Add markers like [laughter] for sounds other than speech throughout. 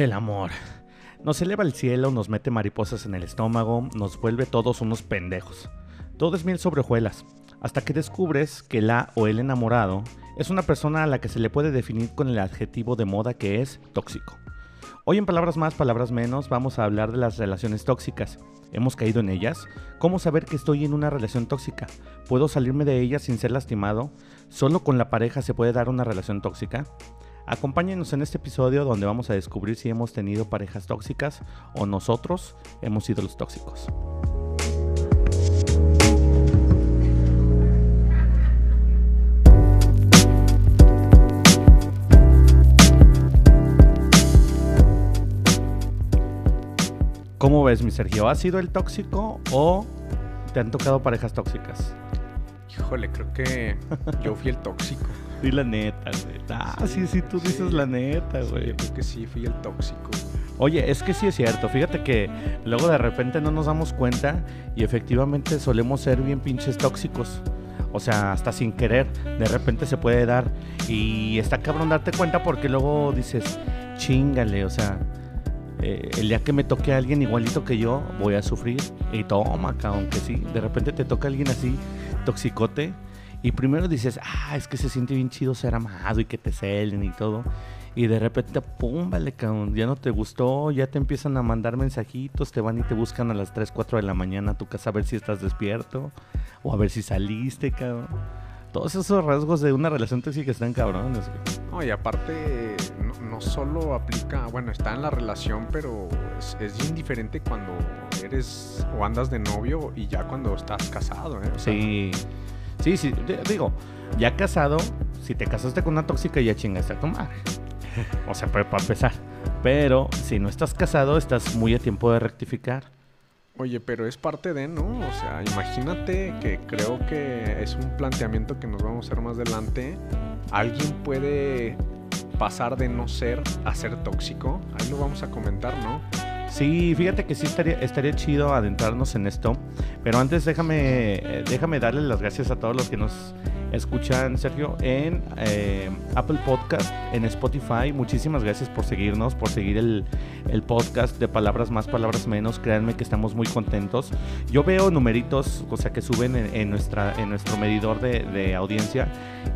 El amor. Nos eleva al cielo, nos mete mariposas en el estómago, nos vuelve todos unos pendejos. Todo es miel sobre hojuelas, hasta que descubres que la o el enamorado es una persona a la que se le puede definir con el adjetivo de moda que es tóxico. Hoy en Palabras Más, Palabras Menos vamos a hablar de las relaciones tóxicas. ¿Hemos caído en ellas? ¿Cómo saber que estoy en una relación tóxica? ¿Puedo salirme de ella sin ser lastimado? ¿Solo con la pareja se puede dar una relación tóxica? Acompáñenos en este episodio donde vamos a descubrir si hemos tenido parejas tóxicas o nosotros hemos sido los tóxicos. ¿Cómo ves, mi Sergio? ¿Has sido el tóxico o te han tocado parejas tóxicas? Híjole, creo que yo fui el tóxico. Di la neta, güey. Ah, sí, sí, tú dices la neta, güey. Yo creo que sí, fui el tóxico. Oye, es que sí es cierto. Fíjate que luego de repente no nos damos cuenta y efectivamente solemos ser bien pinches tóxicos. O sea, hasta sin querer, de repente se puede dar. Y está cabrón darte cuenta porque luego dices, chingale, o sea, eh, el día que me toque a alguien igualito que yo, voy a sufrir. Y toma, cabrón, que sí. De repente te toca a alguien así, toxicote. Y primero dices, ah, es que se siente bien chido ser amado y que te celen y todo. Y de repente, pum, vale, cabrón, ya no te gustó, ya te empiezan a mandar mensajitos, te van y te buscan a las 3, 4 de la mañana a tu casa a ver si estás despierto o a ver si saliste, cabrón. Todos esos rasgos de una relación tóxica están cabrones. No, y aparte, no, no solo aplica, bueno, está en la relación, pero es, es bien diferente cuando eres o andas de novio y ya cuando estás casado, ¿eh? O sea, Sí, sí, sí, digo, ya casado, si te casaste con una tóxica ya chingaste a tu madre. O sea, para empezar. Pero si no estás casado, estás muy a tiempo de rectificar. Oye, pero es parte de, ¿no? O sea, imagínate que creo que es un planteamiento que nos vamos a hacer más adelante. Alguien puede pasar de no ser a ser tóxico. Ahí lo vamos a comentar, ¿no? Sí, fíjate que sí estaría, estaría chido adentrarnos en esto. Pero antes déjame, eh, déjame darle las gracias a todos los que nos escuchan, Sergio, en eh, Apple Podcast, en Spotify. Muchísimas gracias por seguirnos, por seguir el, el podcast de Palabras Más, Palabras Menos. Créanme que estamos muy contentos. Yo veo numeritos, o sea, que suben en, en nuestra, en nuestro medidor de, de audiencia.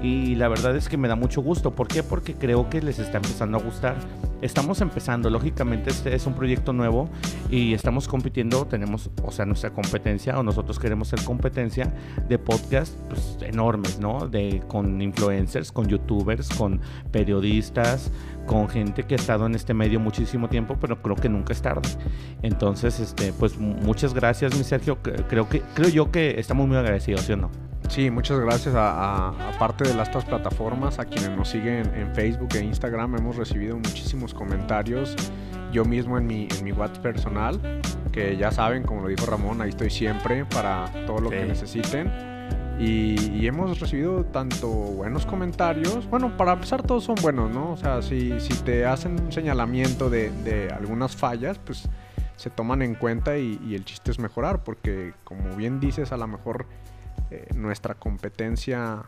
Y la verdad es que me da mucho gusto. ¿Por qué? Porque creo que les está empezando a gustar. Estamos empezando, lógicamente este es un proyecto nuevo y estamos compitiendo, tenemos, o sea, nuestra competencia o nosotros queremos ser competencia de podcast pues, enormes, ¿no? De, con influencers, con youtubers, con periodistas, con gente que ha estado en este medio muchísimo tiempo, pero creo que nunca es tarde. Entonces, este, pues mu- muchas gracias, mi Sergio. Creo que, creo yo que estamos muy agradecidos, ¿sí o no? Sí, muchas gracias a, a- aparte de las estas plataformas, a quienes nos siguen en Facebook e Instagram, hemos recibido muchísimos comentarios. Yo mismo en mi, en mi WhatsApp personal, que ya saben, como lo dijo Ramón, ahí estoy siempre para todo lo que Sí. necesiten. Y, hemos recibido tanto buenos comentarios, bueno, para empezar todos son buenos, ¿no? O sea, si, si te hacen un señalamiento de, de algunas fallas, pues se toman en cuenta y, y el chiste es mejorar, porque como bien dices, a lo mejor eh, nuestra competencia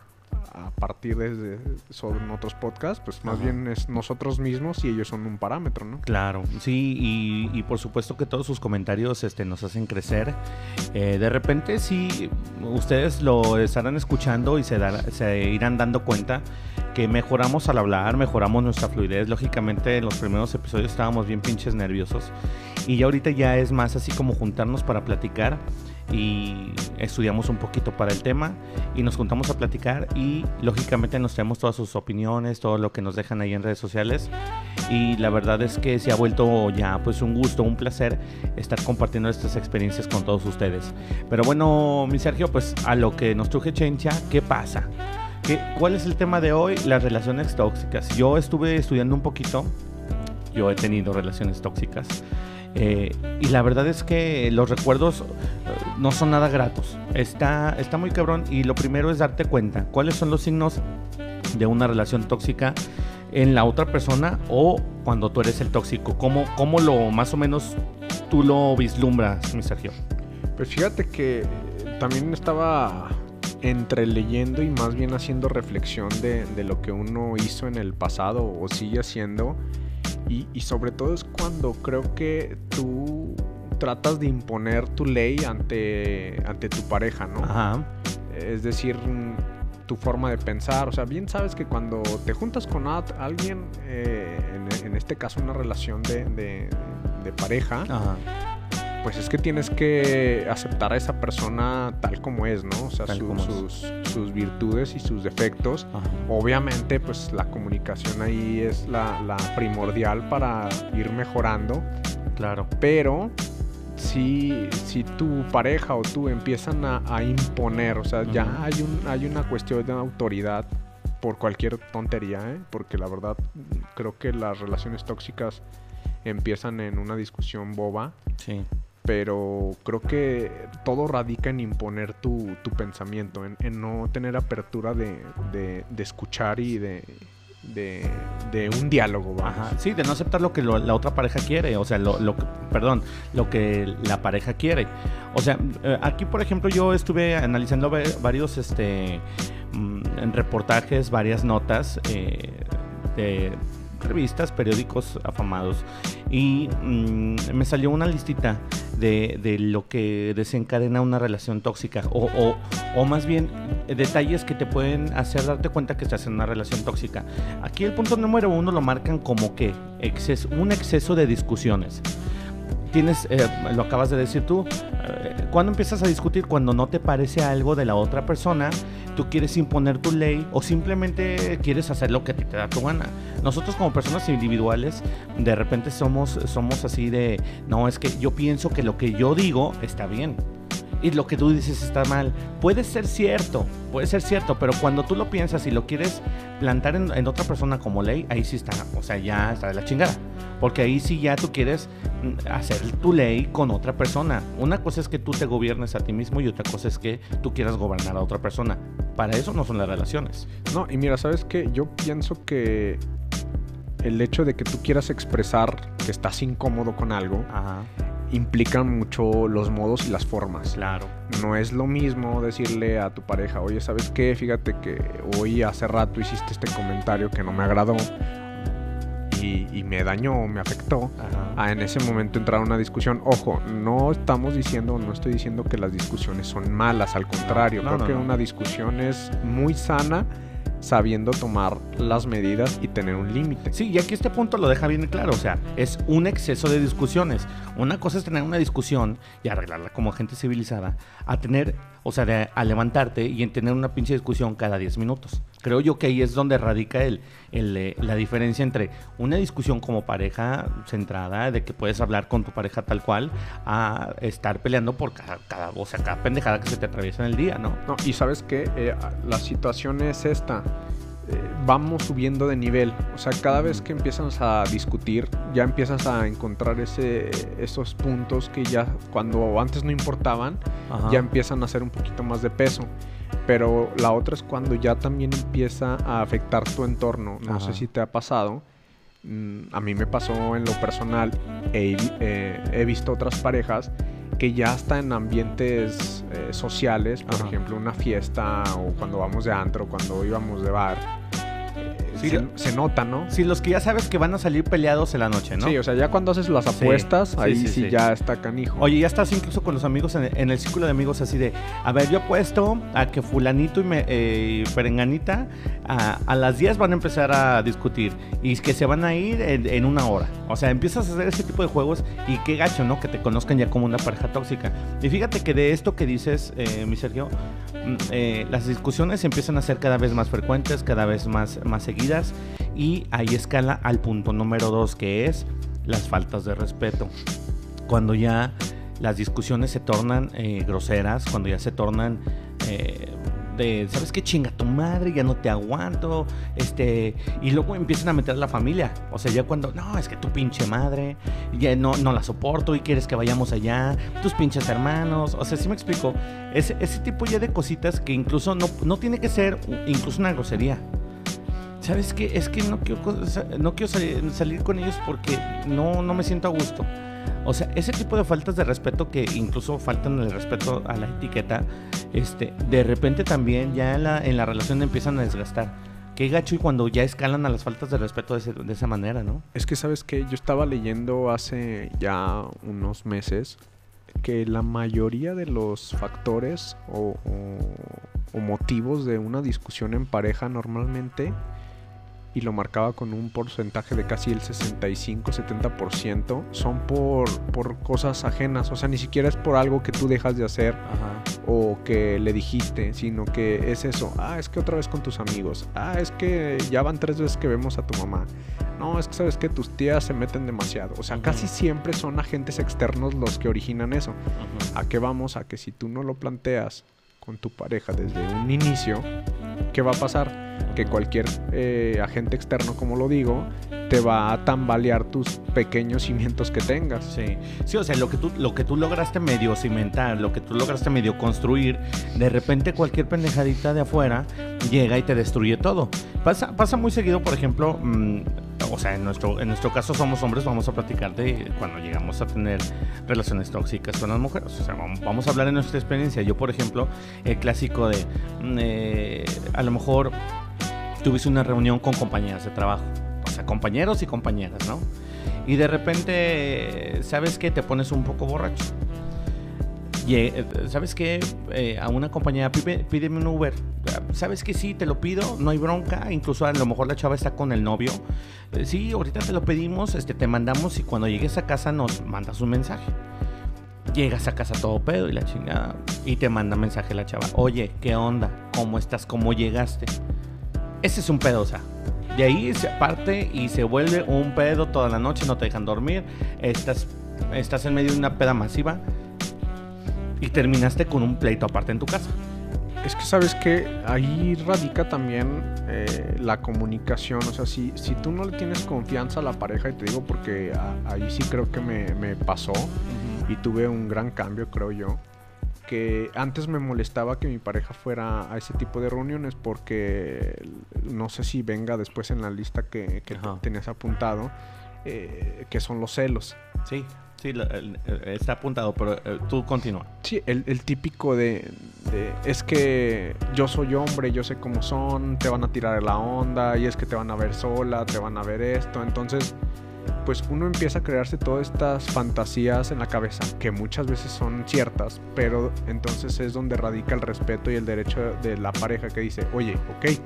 a partir de sobre otros podcasts, pues más Ajá. bien es nosotros mismos y ellos son un parámetro, ¿no? Claro, sí, y, y por supuesto que todos sus comentarios este, nos hacen crecer. Eh, de repente sí, ustedes lo estarán escuchando y se, dar- se irán dando cuenta que mejoramos al hablar, mejoramos nuestra fluidez. Lógicamente en los primeros episodios estábamos bien pinches nerviosos y ya ahorita ya es más así como juntarnos para platicar y estudiamos un poquito para el tema y nos juntamos a platicar y lógicamente nos traemos todas sus opiniones, todo lo que nos dejan ahí en redes sociales y la verdad es que se ha vuelto ya pues un gusto, un placer estar compartiendo estas experiencias con todos ustedes. Pero bueno, mi Sergio, pues a lo que nos truje Chencha, ¿qué pasa? ¿Qué, ¿Cuál es el tema de hoy? Las relaciones tóxicas. Yo estuve estudiando un poquito, yo he tenido relaciones tóxicas. Eh, y la verdad es que los recuerdos eh, no son nada gratos. Está, está muy cabrón. Y lo primero es darte cuenta cuáles son los signos de una relación tóxica en la otra persona o cuando tú eres el tóxico. ¿Cómo, cómo lo más o menos tú lo vislumbras, mi Sergio? Pues fíjate que eh, también estaba entre leyendo y más bien haciendo reflexión de, de lo que uno hizo en el pasado o sigue haciendo. Y, y sobre todo es cuando creo que tú tratas de imponer tu ley ante, ante tu pareja, ¿no? Ajá. Es decir, tu forma de pensar. O sea, bien sabes que cuando te juntas con alguien, eh, en, en este caso una relación de, de- de pareja, Ajá. Pues es que tienes que aceptar a esa persona tal como es, ¿no? O sea, su- sus, sus virtudes y sus defectos. Ajá. Obviamente, pues la comunicación ahí es la, la primordial para ir mejorando, Claro. pero si, si tu pareja o tú empiezan a, a imponer, o sea, ya hay, un, hay una cuestión de autoridad por cualquier tontería, ¿eh? porque la verdad creo que las relaciones tóxicas empiezan en una discusión boba, Sí. Pero creo que todo radica en imponer tu, tu pensamiento, en, no tener apertura de, de- de escuchar y de, de, de un diálogo. Ajá. Sí, de no aceptar lo que la otra pareja quiere, o sea, lo, lo perdón, lo que la pareja quiere. O sea, eh, aquí por ejemplo yo estuve analizando va- varios este mm, reportajes, varias notas eh, de revistas, periódicos afamados y mm, me salió una listita de, de lo que desencadena una relación tóxica o, o- más bien detalles que te pueden hacer darte cuenta que estás en una relación tóxica. Aquí el punto número uno lo marcan como que exceso, un exceso de discusiones. Tienes, eh, lo acabas de decir tú, eh, cuando empiezas a discutir, cuando no te parece algo de la otra persona, tú quieres imponer tu ley o simplemente quieres hacer lo que te da tu gana. Nosotros como personas individuales, de repente somos, somos así de, no, es que yo pienso que lo que yo digo está bien y lo que tú dices está mal. Puede ser cierto, puede ser cierto, pero cuando tú lo piensas y lo quieres plantar en, en otra persona como ley, ahí sí está, o sea, ya está de la chingada. Porque ahí sí ya tú quieres mm, hacer tu ley con otra persona. Una cosa es que tú te gobiernes a ti mismo y otra cosa es que tú quieras gobernar a otra persona. Para eso no son las relaciones. No, y mira, ¿sabes qué? Yo pienso que el hecho de que tú quieras expresar que estás incómodo con algo Ajá, implica mucho los modos y las formas. claro. No es lo mismo decirle a tu pareja, oye, ¿sabes qué? Fíjate que hoy hace rato hiciste este comentario que no me agradó y, y me dañó, me afectó. Ajá. A en ese momento entrar a una discusión. Ojo, no estamos diciendo, no estoy diciendo que las discusiones son malas, al contrario, no, creo no, que no. una discusión es muy sana sabiendo tomar las medidas y tener un límite. Sí, y aquí este punto lo deja bien claro, o sea, es un exceso de discusiones. Una cosa es tener una discusión y arreglarla como gente civilizada, a tener, o sea, de- a levantarte y en tener una pinche discusión cada 10 minutos. Creo yo que ahí es donde radica el, eh, la diferencia entre una discusión como pareja centrada, de que puedes hablar con tu pareja tal cual, a estar peleando por cada, cada, o sea, cada pendejada que se te atraviesa en el día, ¿no? No, y sabes qué, Eh, la situación es esta. Vamos subiendo de nivel. O sea, cada vez que empiezas a discutir, ya empiezas a encontrar ese, esos puntos que ya cuando antes no importaban, Ajá. ya empiezan a hacer un poquito más de peso. Pero la otra es cuando ya también empieza a afectar tu entorno. No Ajá. sé si te ha pasado. Mm, A mí me pasó en lo personal. He, eh, he visto otras parejas que ya están en ambientes eh, sociales, por Ajá. ejemplo, una fiesta o cuando vamos de antro, cuando íbamos de bar. Sí, se, nota, ¿no? Sí, los que ya sabes que van a salir peleados en la noche, ¿no? Sí, o sea, ya cuando haces las apuestas, sí, ahí sí, sí, sí. ya está canijo. Oye, ya estás incluso con los amigos en, en el círculo de amigos así de, a ver, yo apuesto a que fulanito y, me, eh, y perenganita a, a las 10 van a empezar a discutir y que se van a ir en, en una hora. O sea, empiezas a hacer ese tipo de juegos y qué gacho, ¿no? Que te conozcan ya como una pareja tóxica. Y fíjate que de esto que dices, eh, mi Sergio, mm, eh, las discusiones empiezan a ser cada vez más frecuentes, cada vez más, más seguidas y ahí escala al punto número dos que es las faltas de respeto. Cuando ya las discusiones se tornan eh, groseras, cuando ya se tornan eh, de, ¿sabes qué? Chinga tu madre, ya no te aguanto, este, y luego empiezan a meter a la familia, o sea, ya cuando, no, es que tu pinche madre, ya no, no la soporto y quieres que vayamos allá, tus pinches hermanos, o sea, sí me explico, ese, tipo ya de cositas que incluso no, no tiene que ser incluso una grosería, ¿Sabes qué? Es que no quiero, no quiero sali- salir con ellos porque no, no me siento a gusto. O sea, ese tipo de faltas de respeto que incluso faltan el respeto a la etiqueta, este, de repente también ya en la, en la relación empiezan a desgastar. qué gacho y cuando ya escalan a las faltas de respeto de, ese- de esa manera, ¿no? Es que, ¿sabes qué? Yo estaba leyendo hace ya unos meses que la mayoría de los factores o, o- o motivos de una discusión en pareja normalmente, y lo marcaba con un porcentaje de casi el 65-70%, son por, por cosas ajenas. O sea, ni siquiera es por algo que tú dejas de hacer Ajá. o que le dijiste, sino que es eso. Ah, es que otra vez con tus amigos. Ah, es que ya van tres veces que vemos a tu mamá. No, es que sabes que tus tías se meten demasiado. O sea, casi siempre son agentes externos los que originan eso. ¿A qué vamos? A que si tú no lo planteas con tu pareja desde un inicio, ¿qué va a pasar? Que cualquier eh, agente externo, como lo digo, te va a tambalear tus pequeños cimientos que tengas. Sí, sí, o sea, lo que tú, lo que tú lograste medio cimentar, lo que tú lograste medio construir, de repente cualquier pendejadita de afuera llega y te destruye todo. Pasa, pasa muy seguido, por ejemplo, mm, o sea, en nuestro, en nuestro caso somos hombres, vamos a platicar de cuando llegamos a tener relaciones tóxicas con las mujeres. O sea, vamos, a hablar de nuestra experiencia. Yo, por ejemplo, el clásico de, mm, eh, a lo mejor tuviste una reunión con compañeras de trabajo. O sea, compañeros y compañeras, ¿no? Y de repente, ¿sabes qué? Te pones un poco borracho. Eh, ¿Sabes qué? Eh, a una compañera, "Pide- pídeme un Uber. ¿Sabes qué? Sí, te lo pido, no hay bronca. Incluso a lo mejor la chava está con el novio. Eh, sí, ahorita te lo pedimos, este, te mandamos y cuando llegues a casa nos mandas un mensaje. Llegas a casa todo pedo y la chingada. Y te manda mensaje la chava. Oye, ¿qué onda? ¿Cómo estás? ¿Cómo llegaste? Ese es un pedo, o sea. De ahí se parte y se vuelve un pedo toda la noche, no te dejan dormir. Estás, estás en medio de una peda masiva y terminaste con un pleito aparte en tu casa. Es que sabes que ahí radica también eh, la comunicación. O sea, si, si tú no le tienes confianza a la pareja, y te digo porque a- ahí sí creo que me, me pasó y tuve un gran cambio, creo yo. Que antes me molestaba que mi pareja fuera a ese tipo de reuniones porque no sé si venga después en la lista que, tenías apuntado, eh, que son los celos. Sí, sí, la- el- está apuntado, pero eh, tú continúa. Sí, el, el típico de, de, es que yo soy hombre, yo sé cómo son, te van a tirar la onda y es que te van a ver sola, te van a ver esto. Entonces, pues uno empieza a crearse todas estas fantasías en la cabeza que muchas veces son ciertas, pero entonces es donde radica el respeto y el derecho de la pareja que dice, oye, ok.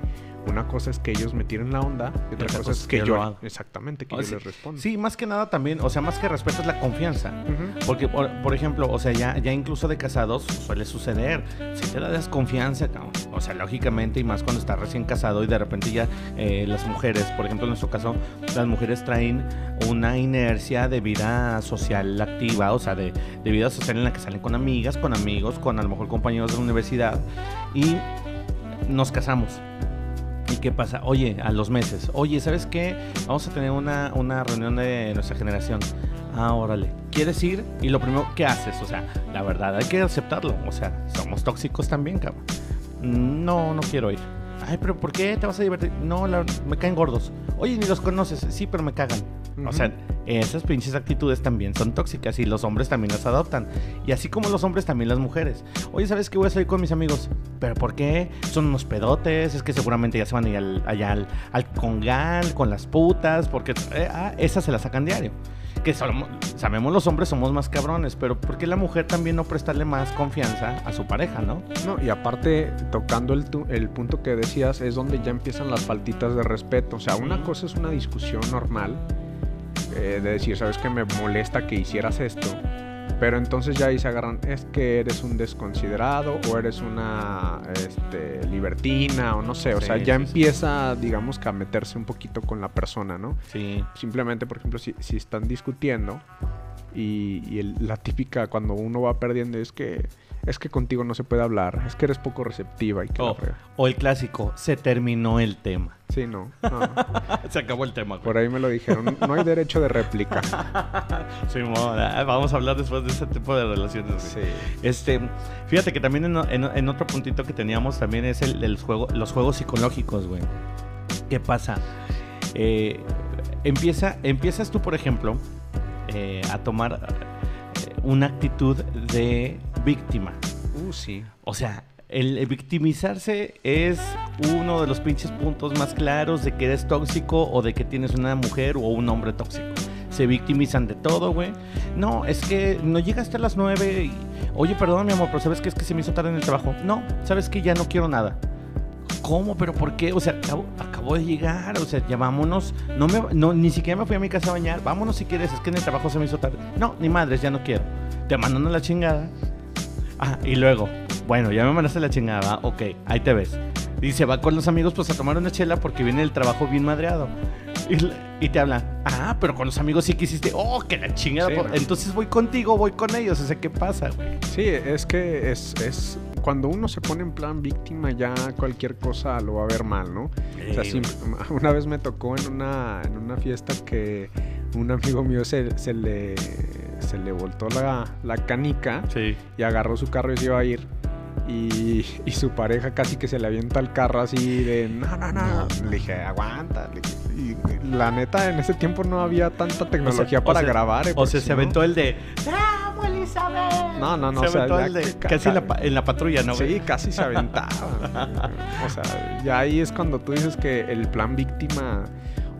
Una cosa es que ellos me tiren la onda y otra cosa es que yo, exactamente que yo sí. les respondo. Sí, más que nada también, o sea, más que respeto es la confianza. Porque, por, por ejemplo, o sea, ya, ya incluso de casados suele suceder. Si te da desconfianza, cabrón. O sea, lógicamente, y más cuando estás recién casado y de repente ya eh, las mujeres, por ejemplo, en nuestro caso, las mujeres traen una inercia de vida social activa, o sea, de, de vida social en la que salen con amigas, con amigos, con a lo mejor compañeros de la universidad y nos casamos. ¿Y qué pasa? Oye, a los meses, oye, ¿sabes qué? Vamos a tener una, una reunión de nuestra generación. Ah, órale. ¿Quieres ir? Y lo primero, ¿qué haces? O sea, la verdad, hay que aceptarlo. O sea, somos tóxicos también, cabrón. "Mm, No, no quiero ir. Ay, pero ¿por qué te vas a divertir? No, la- me caen gordos. Oye, ni los conoces. Sí, pero me cagan. O sea, esas pinches actitudes también son tóxicas y los hombres también las adoptan. Y así como los hombres, también las mujeres. Oye, ¿sabes qué? Voy a salir con mis amigos. ¿Pero por qué? Son unos pedotes. Es que seguramente ya se van a ir al- allá al, al congal con las putas. Porque eh, ah, esas se las sacan diario. Que somos- sabemos los hombres somos más cabrones. Pero ¿por qué la mujer también no prestarle más confianza a su pareja, no? No, y aparte, tocando el, tu- el punto que decías, es donde ya empiezan las faltitas de respeto. O sea, una cosa es una discusión normal, eh, de decir, ¿sabes que me molesta que hicieras esto? Pero entonces ya ahí se agarran, es que eres un desconsiderado o eres una este, libertina o no sé. O Sí, sea, ya sí, sí. empieza, digamos que a meterse un poquito con la persona, ¿no? Sí. Simplemente, por ejemplo, si, si están discutiendo y, y el- la típica cuando uno va perdiendo es que es que contigo no se puede hablar, es que eres poco receptiva y que Oh, o el clásico, se terminó el tema. Sí, no, no. [laughs] se acabó el tema. güey. Por ahí me lo dijeron, no hay derecho de réplica. [laughs] Sí, moda. Vamos a hablar después de ese tipo de relaciones. Sí. Este, fíjate que también en, en- en otro puntito que teníamos también es el, el juego, los juegos psicológicos, güey. ¿Qué pasa? Eh, empieza, empiezas tú, por ejemplo, eh, a tomar eh, una actitud de víctima. Uh, sí. O sea, el victimizarse es uno de los pinches puntos más claros de que eres tóxico o de que tienes una mujer o un hombre tóxico. Se victimizan de todo, güey. No, es que no llegaste a las nueve y... Oye, perdón, mi amor, pero ¿sabes qué? Es que se me hizo tarde en el trabajo. No, ¿sabes que Ya no quiero nada. ¿Cómo? ¿Pero por qué? O sea, acabo, de llegar, o sea, ya vámonos. No me, no, ni siquiera me fui a mi casa a bañar. Vámonos si quieres, es que en el trabajo se me hizo tarde. No, ni madres, ya no quiero. Te mandan a la chingada. Ah, y luego, bueno, ya me mandaste la chingada, ok, ahí te ves. Dice, va con los amigos pues a tomar una chela porque viene el trabajo bien madreado. Y, te hablan, ah, pero con los amigos sí que hiciste, oh, que la chingada. Entonces voy contigo, voy con ellos. O sea, ¿qué pasa, güey? Sí, es que es, es cuando uno se pone en plan víctima, ya cualquier cosa lo va a ver mal, ¿no? o sea, [laughs] una vez me tocó en una, en una fiesta que un amigo mío se, se le, se le voltó la, la canica y agarró su carro y se iba a ir. Y, y, su pareja casi que se le avienta el carro así de no, no, no. Le dije, aguanta. y la neta, en ese tiempo no había tanta tecnología para grabar. o sea, se aventó el de ¡Bravo, Elizabeth! No, no, no. Se aventó el de, casi en la, patrulla, ¿no? Sí, casi se aventaba. [laughs] o sea, ya ahí es cuando tú dices que el plan víctima.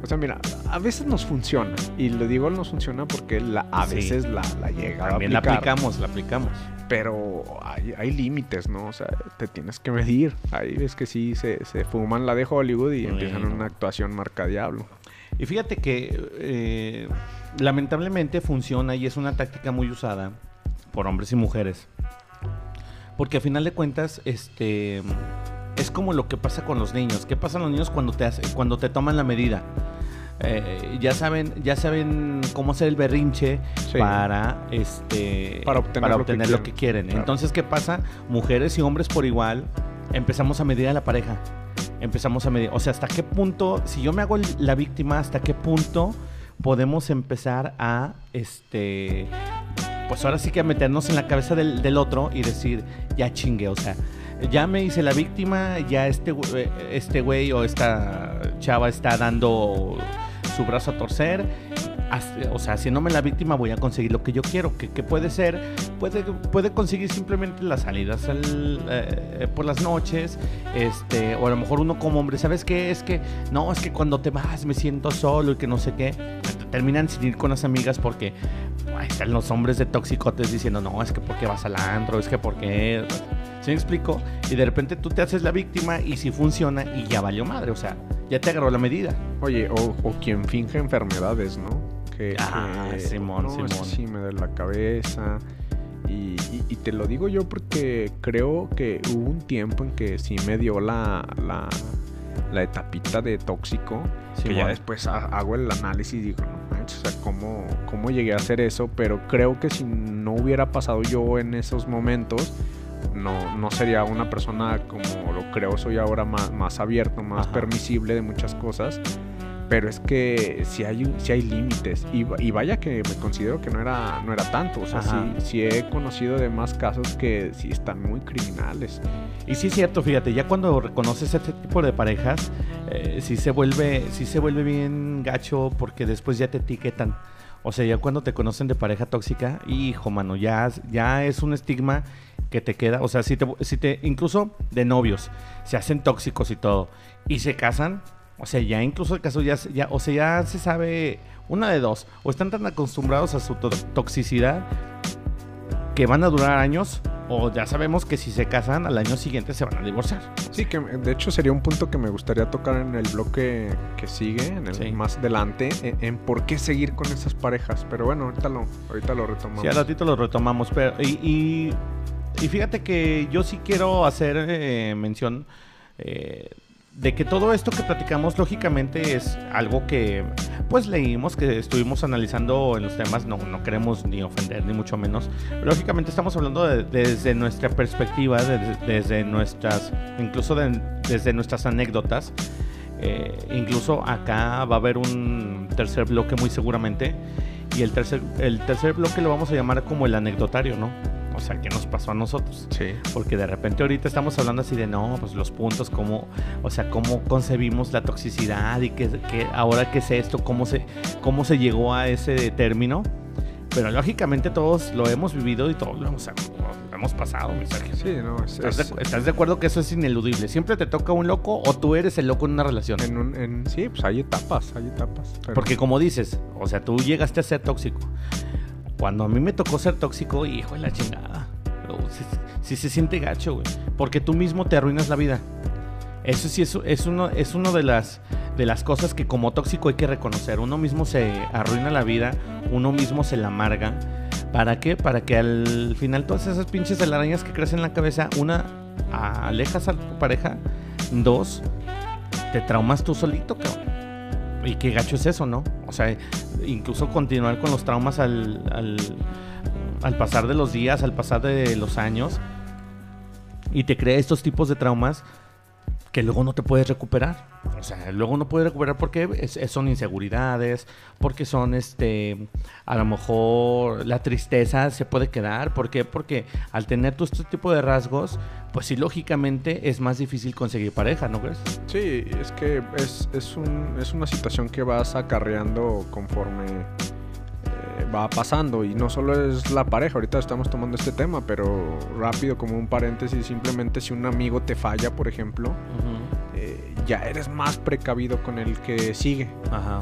O sea, mira, a veces nos funciona. Y lo digo nos funciona porque la, a veces la, la llega También la aplicamos, la aplicamos pero hay, límites, ¿no? O sea, te tienes que medir. Ahí ves que sí se, se fuman la de Hollywood y empiezan una actuación marca diablo. Y fíjate que eh, lamentablemente funciona y es una táctica muy usada por hombres y mujeres. Porque a final de cuentas, este es como lo que pasa con los niños. ¿Qué pasa con los niños cuando te cuando te toman la medida? Eh, ya saben, ya saben cómo hacer el berrinche para este para obtener, lo, que quieren. Entonces, ¿qué pasa? Mujeres y hombres por igual empezamos a medir a la pareja. Empezamos a medir, o sea, hasta qué punto, si yo me hago la víctima, hasta qué punto podemos empezar a este pues ahora sí que a meternos en la cabeza del, del otro y decir, ya chingue, o sea, ya me hice la víctima, ya este, este güey o esta chava está dando su brazo a torcer. O sea, haciéndome la víctima voy a conseguir lo que yo quiero. que, puede ser? Puede, puede conseguir simplemente las salidas eh, por las noches. Este, o a lo mejor uno como hombre, ¿sabes qué? Es que, no, es que cuando te vas me siento solo y que no sé qué. Terminan sin ir con las amigas porque están los hombres de toxicotes diciendo, no, es que porque vas al antro, es que porque... ¿Se me explico? Y de repente tú te haces la víctima y si funciona y ya valió madre, o sea, ya te agarró la medida. Oye, o, quien finge enfermedades, ¿no? Que, ah, Simón, Simón. Sí, me duele la cabeza. Y, te lo digo yo porque creo que hubo un tiempo en que sí me dio la, la, la etapita de tóxico. que ya después hago el análisis y digo, no manches, o sea, ¿cómo, ¿cómo llegué a hacer eso? Pero creo que si no hubiera pasado yo en esos momentos, no, no sería una persona como lo creo soy ahora más, más abierto, más permisible de muchas cosas. Pero es que si hay, si hay límites. Y, y, vaya que me considero que no era, no era tanto. O sea, sí, he conocido de más casos que sí están muy criminales. Y sí es cierto, fíjate, ya cuando reconoces este tipo de parejas, eh, sí, se vuelve, sí se vuelve bien gacho porque después ya te etiquetan. O sea, ya cuando te conocen de pareja tóxica, hijo, mano, ya, ya es un estigma que te queda. O sea, si te, si te, incluso de novios, se hacen tóxicos y todo, y se casan, o sea, ya incluso el caso ya, ya, o sea, ya se sabe una de dos, o están tan acostumbrados a su toxicidad que van a durar años, o ya sabemos que si se casan al año siguiente se van a divorciar. Sí, que de hecho sería un punto que me gustaría tocar en el bloque que sigue, en el más adelante, en, en, por qué seguir con esas parejas. Pero bueno, ahorita lo, ahorita lo retomamos. Sí, al ratito lo retomamos. Pero, y, y y fíjate que yo sí quiero hacer eh, mención eh, de que todo esto que platicamos lógicamente es algo que pues leímos, que estuvimos analizando en los temas, no, no queremos ni ofender ni mucho menos, lógicamente estamos hablando desde nuestra perspectiva, desde nuestras, incluso desde nuestras anécdotas, eh, incluso acá va a haber un tercer bloque muy seguramente, y el tercer, el tercer bloque lo vamos a llamar como el anecdotario, ¿no? O sea, ¿qué nos pasó a nosotros? Sí. Porque de repente ahorita estamos hablando así de, no, pues los puntos, cómo, o sea, cómo concebimos la toxicidad y qué, ahora qué es esto, cómo se, cómo se llegó a ese término. Pero lógicamente todos lo hemos vivido y todos lo hemos, hemos pasado, mi Sergio. Sí, no, es, ¿Estás, es- de, estás de acuerdo que eso es ineludible? Siempre te toca un loco o tú eres el loco en una relación. en un- en- sí, pues hay etapas, hay etapas. pero- Porque como dices, o sea, tú llegaste a ser tóxico. Cuando a mí me tocó ser tóxico, hijo de la chingada. Sí se siente gacho, güey. Porque tú mismo te arruinas la vida. Eso sí es, es uno, es uno de las, de las cosas que como tóxico hay que reconocer. Uno mismo se arruina la vida, uno mismo se la amarga. ¿Para qué? Para que al final todas esas pinches telarañas que crecen en la cabeza, una, alejas a tu pareja, dos, te traumas tú solito, cabrón. Y qué gacho es eso, ¿no? O sea, incluso continuar con los traumas al, al, al pasar de los días, al pasar de los años, y te crea estos tipos de traumas que luego no te puedes recuperar. O sea, luego no puedes recuperar porque son inseguridades, porque son, este, a lo mejor la tristeza se puede quedar. ¿Por qué? Porque al tener todo este tipo de rasgos, pues sí, lógicamente es más difícil conseguir pareja, ¿no crees? Sí, es que es, es, un, es una situación que vas acarreando conforme va pasando. Y no solo es la pareja, ahorita estamos tomando este tema, pero rápido como un paréntesis, simplemente si un amigo te falla, por ejemplo, eh, ya eres más precavido con el que sigue. Ajá.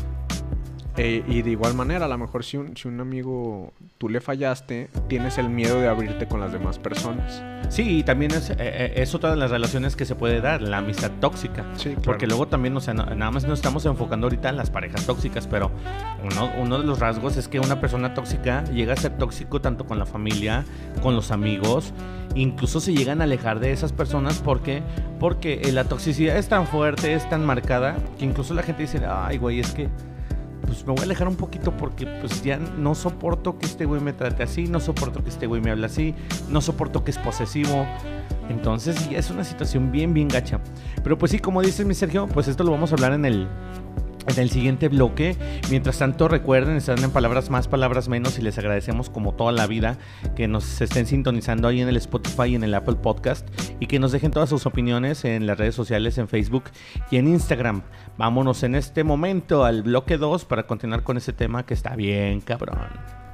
Eh, y de igual manera, a lo mejor si un, si un amigo tú le fallaste, tienes el miedo de abrirte con las demás personas. Sí, y también es, eh, eh, es otra de las relaciones que se puede dar, la amistad tóxica. Sí, Porque luego también, o sea, no- nada más nos estamos enfocando ahorita en las parejas tóxicas, pero uno, uno de los rasgos es que una persona tóxica llega a ser tóxico tanto con la familia, con los amigos, incluso se llegan a alejar de esas personas porque, porque la toxicidad es tan fuerte, es tan marcada, que incluso la gente dice, ay, güey, es que pues me voy a alejar un poquito porque pues ya no soporto que este güey me trate así, no soporto que este güey me hable así, no soporto que es posesivo. Entonces sí, es una situación bien, bien gacha. Pero pues sí, como dices mi Sergio, pues esto lo vamos a hablar en el, en el siguiente bloque. Mientras tanto, recuerden, están en palabras más, palabras menos y les agradecemos como toda la vida que nos estén sintonizando ahí en el Spotify y en el Apple Podcast y que nos dejen todas sus opiniones en las redes sociales, en Facebook y en Instagram. Vámonos en este momento al bloque 2 para continuar con ese tema que está bien cabrón.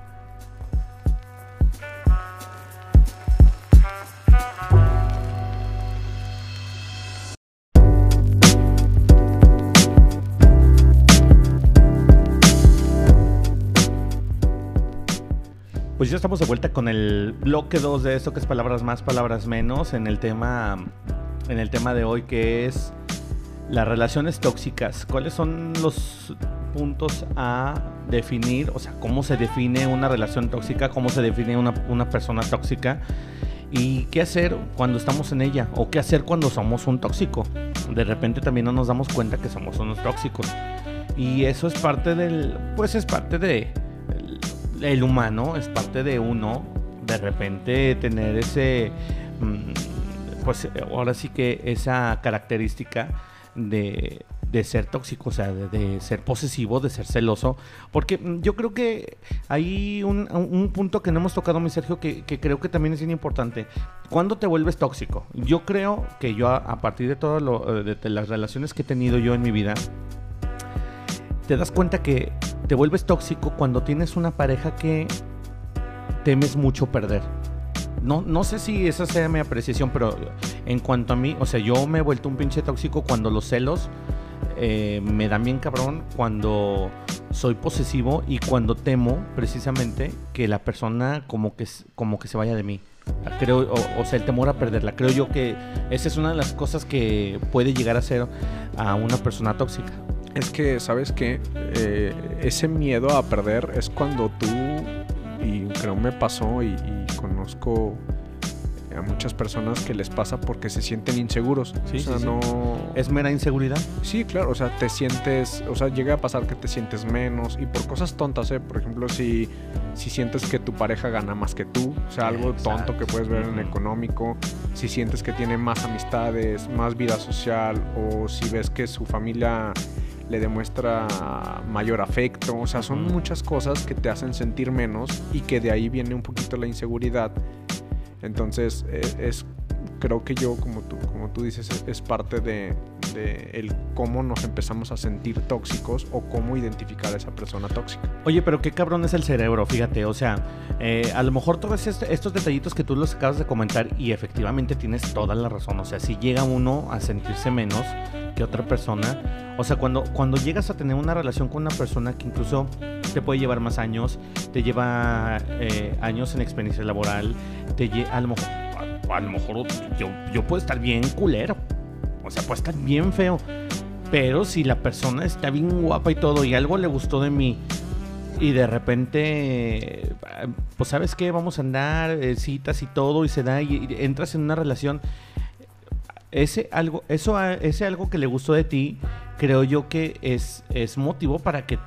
Pues ya estamos de vuelta con el bloque 2 de esto que es palabras más, palabras menos en el tema en el tema de hoy que es las relaciones tóxicas. ¿Cuáles son los puntos a definir? O sea, cómo se define una relación tóxica, cómo se define una, una persona tóxica y qué hacer cuando estamos en ella o qué hacer cuando somos un tóxico. De repente también no nos damos cuenta que somos unos tóxicos. Y eso es parte del, pues es parte de el, humano, es parte de uno. De repente tener ese, mm, pues ahora sí que esa característica de, de ser tóxico, o sea, de, ser posesivo, de ser celoso. Porque mm, yo creo que hay un, un punto que no hemos tocado, mi Sergio, que, que, creo que también es bien importante. ¿Cuándo te vuelves tóxico? Yo creo que yo, a, partir de todas de, de las relaciones que he tenido yo en mi vida, te das cuenta que te vuelves tóxico cuando tienes una pareja que temes mucho perder. No, no sé si esa sea mi apreciación, pero en cuanto a mí, o sea, yo me he vuelto un pinche tóxico cuando los celos eh, me dan bien cabrón, cuando soy posesivo y cuando temo precisamente que la persona como que, como que se vaya de mí. Creo, o, o, sea, el temor a perderla. Creo yo que esa es una de las cosas que puede llegar a ser a una persona tóxica. Es que, ¿sabes qué? Eh, ese miedo a perder es cuando tú, y creo me pasó y, y, conozco a muchas personas que les pasa porque se sienten inseguros. Sí, o sea, sí, no... ¿Es mera inseguridad? Sí, claro, o sea, te sientes, o sea, llega a pasar que te sientes menos y por cosas tontas, ¿eh? Por ejemplo, si, si sientes que tu pareja gana más que tú, o sea, algo Exacto. tonto que puedes ver en económico, si sientes que tiene más amistades, más vida social o si ves que su familia le demuestra mayor afecto, o sea, son muchas cosas que te hacen sentir menos y que de ahí viene un poquito la inseguridad. Entonces, eh, es creo que yo, como tú, como tú dices, es, es parte de, el cómo nos empezamos a sentir tóxicos o cómo identificar a esa persona tóxica. Oye, pero qué cabrón es el cerebro, fíjate, o sea, eh, a lo mejor todos est- estos detallitos que tú los acabas de comentar y efectivamente tienes toda la razón, o sea, si llega uno a sentirse menos que otra persona, o sea, cuando, cuando llegas a tener una relación con una persona que incluso te puede llevar más años, te lleva eh, años en experiencia laboral, te a lo mejor, a, lo mejor yo, yo puedo estar bien culero, o sea, puede estar bien feo, pero si la persona está bien guapa y todo y algo le gustó de mí y de repente, eh, pues sabes qué, vamos a andar, eh, citas y todo y se da y, y entras en una relación, ese algo, eso, ese algo que le gustó de ti, creo yo que es, es motivo para que,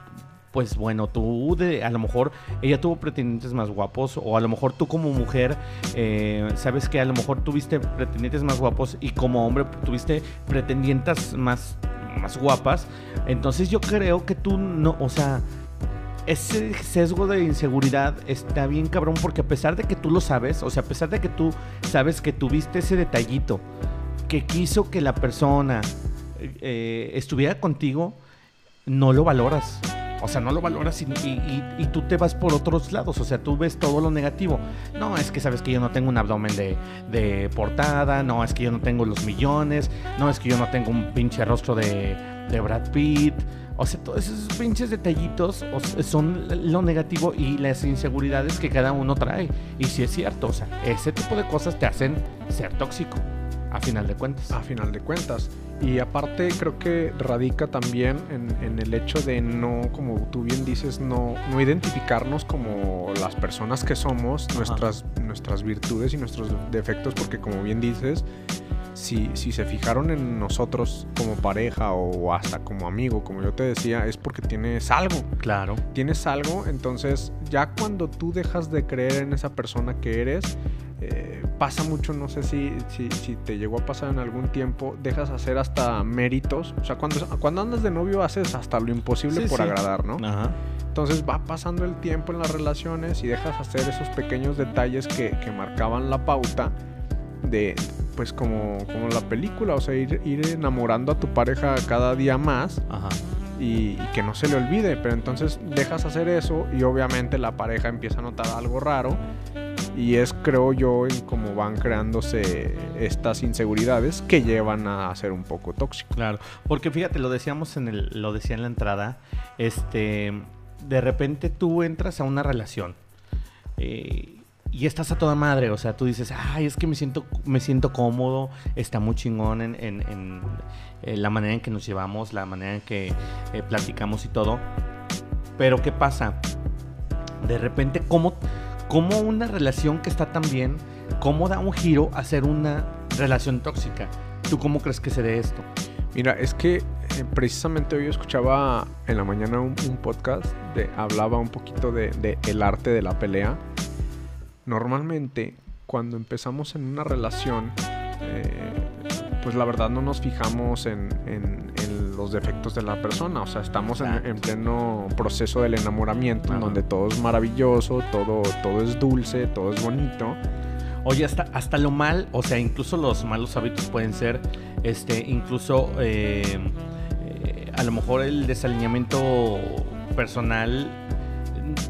pues bueno, tú a lo mejor ella tuvo pretendientes más guapos o a lo mejor tú como mujer, eh, sabes que a lo mejor tuviste pretendientes más guapos y como hombre tuviste pretendientas más, más guapas, entonces yo creo que tú no, o sea, ese sesgo de inseguridad está bien cabrón porque a pesar de que tú lo sabes, o sea, a pesar de que tú sabes que tuviste ese detallito que quiso que la persona eh, estuviera contigo, no lo valoras. O sea, no lo valoras y, y- y- tú te vas por otros lados. O sea, tú ves todo lo negativo. No, es que sabes que yo no tengo un abdomen de, de portada. No, es que yo no tengo los millones. No, es que yo no tengo un pinche rostro de, de Brad Pitt. O sea, todos esos pinches detallitos son lo negativo y las inseguridades que cada uno trae. Y sí es cierto, o sea, ese tipo de cosas te hacen ser tóxico, a final de cuentas. a final de cuentas. Y aparte creo que radica también en, en el hecho de no, como tú bien dices, no, no identificarnos como las personas que somos, nuestras, nuestras virtudes y nuestros defectos, porque como bien dices, si, si se fijaron en nosotros como pareja o hasta como amigo, como yo te decía, es porque tienes algo Claro. tienes algo, entonces ya cuando tú dejas de creer en esa persona que eres, eh, pasa mucho, no sé si, si, si te llegó a pasar en algún tiempo, dejas hacer hasta méritos, o sea, cuando, cuando andas de novio haces hasta lo imposible Sí, por sí. agradar, ¿no? Ajá. Entonces va pasando el tiempo en las relaciones y dejas hacer esos pequeños detalles que, que marcaban la pauta de, pues como, como la película, o sea, ir, ir enamorando a tu pareja cada día más Ajá. y, y que no se le olvide. Pero entonces dejas hacer eso y obviamente la pareja empieza a notar algo raro. Y es, creo yo, en cómo van creándose estas inseguridades que llevan a ser un poco tóxico. Claro, porque fíjate, lo decíamos en el, lo decía en la entrada, este, de repente tú entras a una relación eh, y estás a toda madre, o sea, tú dices, ay, es que me siento, me siento cómodo, está muy chingón en, en- en, eh, la manera en que nos llevamos, la manera en que eh, platicamos y todo, pero ¿qué pasa? De repente, ¿cómo, cómo una relación que está tan bien, cómo da un giro a ser una relación tóxica? ¿Tú cómo crees que se dé esto? Mira, es que eh, precisamente hoy escuchaba en la mañana un, un podcast de hablaba un poquito de, de el arte de la pelea. Normalmente, cuando empezamos en una relación, eh, pues la verdad no nos fijamos en, en- en los defectos de la persona. O sea, estamos en, pleno proceso del enamoramiento, en Ajá. donde todo es maravilloso, todo, todo es dulce, todo es bonito. Oye, hasta, hasta lo mal, o sea, incluso los malos hábitos pueden ser, este, incluso eh, eh, a lo mejor el desalineamiento personal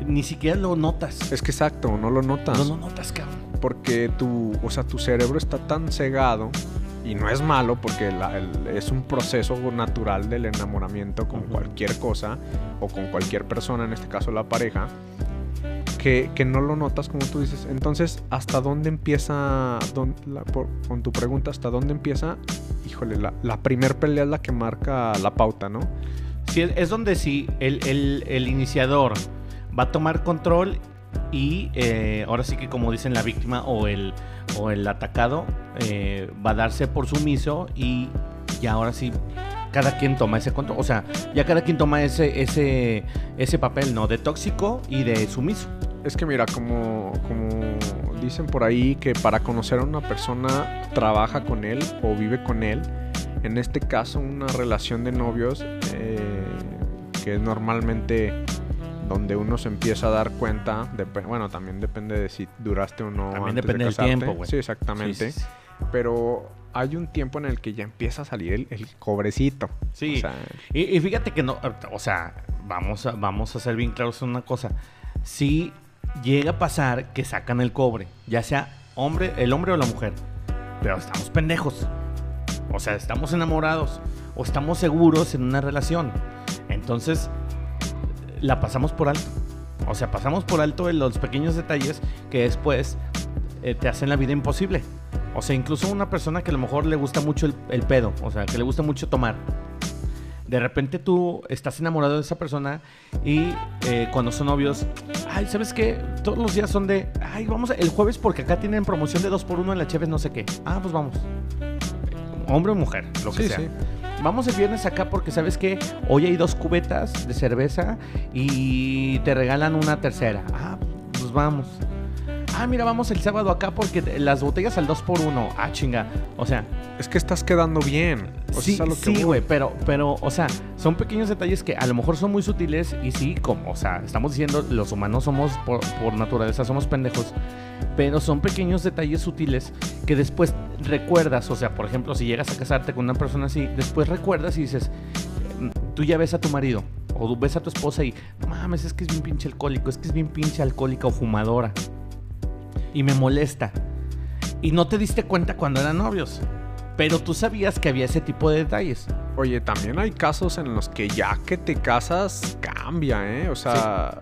ni siquiera lo notas. Es que exacto, no lo notas. No lo notas, cabrón. porque tu, o sea, tu cerebro está tan cegado y no es malo porque la- el- es un proceso natural del enamoramiento con cualquier cosa o con cualquier persona, en este caso la pareja, que, que no lo notas como tú dices. Entonces, ¿hasta dónde empieza, dón- la- por- con tu pregunta, hasta dónde empieza? Híjole, la, la primer pelea es la que marca la pauta, ¿no? Sí, es- donde sí el, el- el iniciador va a tomar control y eh, ahora sí que como dicen la víctima o el, o el atacado eh, va a darse por sumiso y ya ahora sí cada quien toma ese control. O sea, ya cada quien toma ese, ese, ese papel, ¿no? De tóxico y de sumiso. Es que mira, como, como dicen por ahí que para conocer a una persona trabaja con él o vive con él. En este caso, una relación de novios, eh, que normalmente donde uno se empieza a dar cuenta, dep- bueno, también depende de si duraste o no. También antes depende de del tiempo, güey. Sí, exactamente. Sí, sí, sí. Pero hay un tiempo en el que ya empieza a salir el, el cobrecito. Sí. O sea, Y, y fíjate que no, o sea, vamos a, vamos a ser bien claros en una cosa. Si llega a pasar que sacan el cobre, ya sea hombre, el hombre o la mujer, pero estamos pendejos. O sea, estamos enamorados o estamos seguros en una relación. Entonces, la pasamos por alto. O sea, pasamos por alto en los pequeños detalles que después eh, te hacen la vida imposible. O sea, incluso una persona que a lo mejor le gusta mucho el, el pedo, o sea, que le gusta mucho tomar. De repente tú estás enamorado de esa persona y eh, cuando son novios, ay, ¿sabes qué? Todos los días son de, ay, vamos a- el jueves porque acá tienen promoción de 2 por 1 en la Cheves no sé qué. Ah, pues vamos. Hombre o mujer, lo que Sí, sea. sí. Vamos el viernes acá porque sabes que hoy hay dos cubetas de cerveza y te regalan una tercera. Ah, pues vamos. Ah, mira, vamos el sábado acá porque las botellas al 2 por 1 Ah, chinga. O sea, es que estás quedando bien. O sea, sí, es a lo que sí, güey, pero, pero, o sea, son pequeños detalles que a lo mejor son muy sutiles y sí, como, o sea, estamos diciendo, los humanos somos, por, por naturaleza, somos pendejos, pero son pequeños detalles sutiles que después recuerdas, o sea, por ejemplo, si llegas a casarte con una persona así, después recuerdas y dices, mm, tú ya ves a tu marido o ves a tu esposa y, no mames, es que es bien pinche alcohólico, es que es bien pinche alcohólica o fumadora y me molesta. Y no te diste cuenta cuando eran novios. Pero tú sabías que había ese tipo de detalles. Oye, también hay casos en los que ya que te casas cambia, ¿eh? O sea,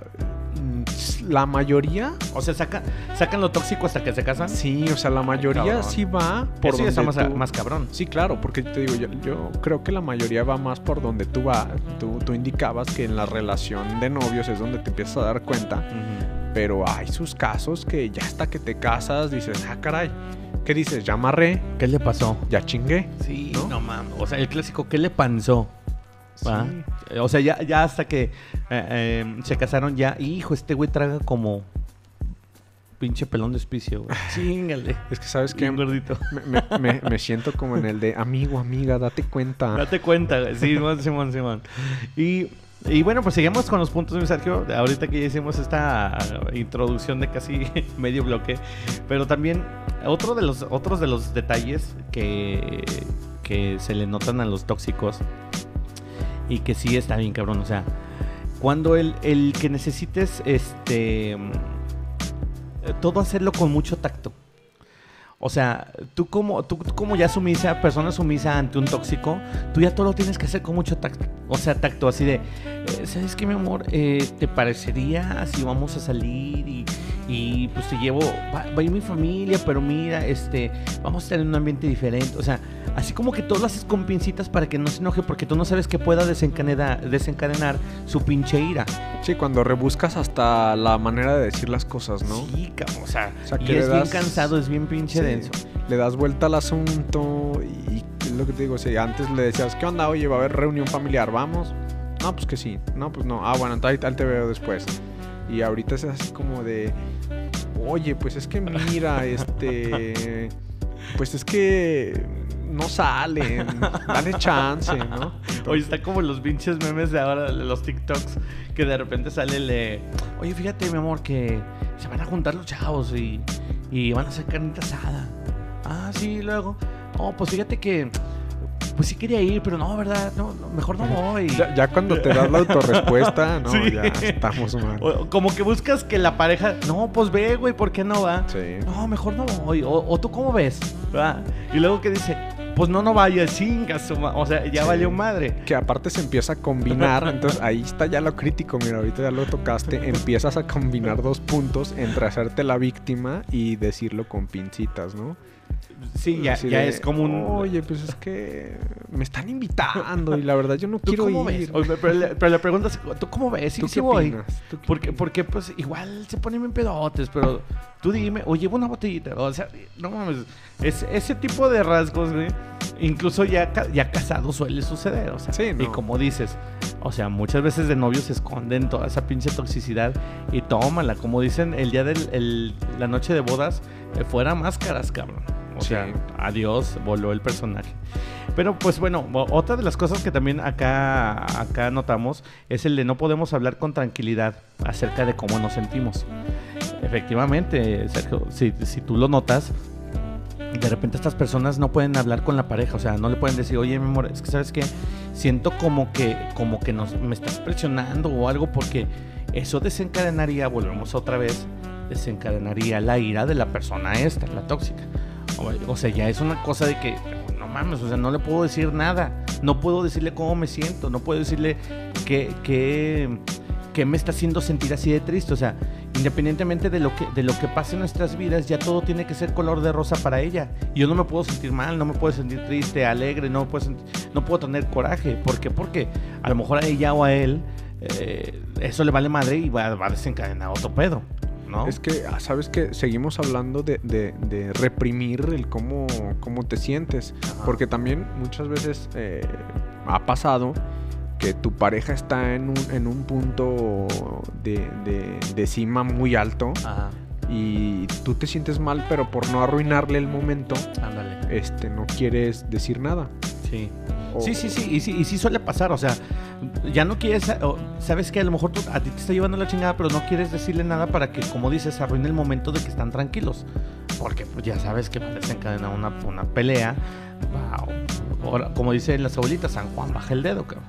la mayoría, O sea, saca, sacan lo tóxico hasta que se casan. sí, o sea, la mayoría cabrón. sí va por Eso donde está más, tú- más cabrón. Sí, claro, porque te digo, yo, yo creo que la mayoría va más por donde tú vas. Tú, tú indicabas que en la relación de novios es donde te empiezas a dar cuenta. Ujú. Pero hay sus casos que ya hasta que te casas dices, ah, caray, ¿qué dices? Ya amarré, ¿Qué le pasó? ya chingué. Sí, ¿No? no, mames. O sea, el clásico, ¿qué le panzó? Sí. O sea, ya, ya hasta que eh, eh, se casaron, ya, hijo, este güey traga como pinche pelón de espicio, güey. [laughs] Chingale. Es que sabes que gordito. me, me- me- me siento como en el de amigo, amiga, date cuenta. Date cuenta, güey. Sí, Simón, Simón, Simón. Y, y bueno, pues seguimos con los puntos, mi Sergio. Ahorita que ya hicimos esta introducción de casi [laughs] medio bloque. Pero también otro de los, otros de los detalles que, que se le notan a los tóxicos y que sí está bien cabrón. O sea, cuando el, el que necesites este todo hacerlo con mucho tacto. O sea, tú como, tú, tú como ya sumisa, persona sumisa ante un tóxico, tú ya todo lo tienes que hacer con mucho tacto. O sea, tacto así de, eh, ¿sabes qué, mi amor? Eh, ¿Te parecería si vamos a salir y, y, pues te llevo, va, va a ir mi familia, pero mira, este, vamos a estar en un ambiente diferente. O sea, así como que todo lo haces con pincitas para que no se enoje porque tú no sabes que pueda desencadenar, desencadenar su pinche ira. Sí, cuando rebuscas hasta la manera de decir las cosas, ¿no? Sí, o sea, O sea, y que es bien cansado, es bien pinche Sí, Le das vuelta al asunto y es lo que te digo, si antes le decías, ¿qué onda? Oye, va a haber reunión familiar, ¿vamos? No, pues que sí. No, pues no. Ah, bueno, entonces ahí te veo después. Y ahorita es así como de, oye, pues es que mira, [laughs] este, pues es que no salen, dale chance, ¿no? [laughs] Oye, está como los pinches memes de ahora, de los TikToks, que de repente sale el de, oye, fíjate, mi amor, que se van a juntar los chavos y, y van a hacer carnita asada. Ah, sí, luego. Oh, pues fíjate que, pues sí quería ir, pero no, ¿verdad? No, no, mejor no voy. Ya, ya cuando te das la autorrespuesta, [laughs] no, Sí. ya estamos mal. O- como que buscas que la pareja, no, pues ve, güey, ¿por qué no va? Sí. No, mejor no voy. O, o tú cómo ves, ¿verdad? Y luego que dice, pues no, no vaya, ma-". o sea, ya valió madre. que aparte se empieza a combinar, [laughs] entonces ahí está ya lo crítico, mira, ahorita ya lo tocaste, empiezas a combinar dos puntos entre hacerte la víctima y decirlo con pincitas, ¿no? Sí, ya, Así ya de, es como un... Oye, pues es que me están invitando y la verdad yo no ¿Tú quiero cómo ir. ves? Oye, pero, le, pero le preguntas, ¿tú cómo ves? Sí, ¿Tú sí qué voy. ¿Tú qué Porque, opinas? porque, pues, igual se ponen bien pedotes, pero tú dime, o llevo una botellita. O sea, no mames. Es, ese tipo de rasgos, güey, incluso ya, ya casado suele suceder. O sea, Sí, y como dices, o sea, muchas veces de novios se esconden toda esa pinche toxicidad y tómala. Como dicen, el día de la noche de bodas, eh, fuera máscaras, cabrón. O Sí. sea, adiós, voló el personaje. Pero pues bueno, otra de las cosas que también acá, acá notamos es el de no podemos hablar con tranquilidad acerca de cómo nos sentimos. Efectivamente, Sergio, si, si tú lo notas, de repente estas personas no pueden hablar con la pareja, o sea, no le pueden decir, oye, mi amor, es que sabes que siento como que, como que nos, me estás presionando o algo porque eso desencadenaría, volvemos otra vez, desencadenaría la ira de la persona esta, la tóxica. O, sea, ya es una cosa de que, no mames, o sea, no le puedo decir nada, no puedo decirle cómo me siento, no puedo decirle que, que, que me está haciendo sentir así de triste, o sea, independientemente de lo que de lo que pase en nuestras vidas, ya todo tiene que ser color de rosa para ella. Y yo no me puedo sentir mal, no me puedo sentir triste, alegre, no puedo sentir- no puedo tener coraje. ¿Por qué? Porque a lo mejor a ella o a él eh, eso le vale madre y va, va a desencadenar otro pedo, ¿no? Es que, ah, ¿sabes que Seguimos hablando de, de- de reprimir el cómo, cómo te sientes. Ajá. Porque también muchas veces eh, ha pasado que tu pareja está en un, en un punto de, de- de cima muy alto Ajá, y tú te sientes mal, pero por no arruinarle el momento, ándale. este, no quieres decir nada. Sí. O- Sí, sí, sí, y sí, y sí suele pasar, o sea, ya no quieres, o sabes que a lo mejor tú- a ti te está llevando la chingada, pero no quieres decirle nada para que, como dices, arruine el momento de que están tranquilos, porque pues, ya sabes que va a desencadenar una, una pelea, o- ahora, como dicen las abuelitas, San Juan baja el dedo, cabrón.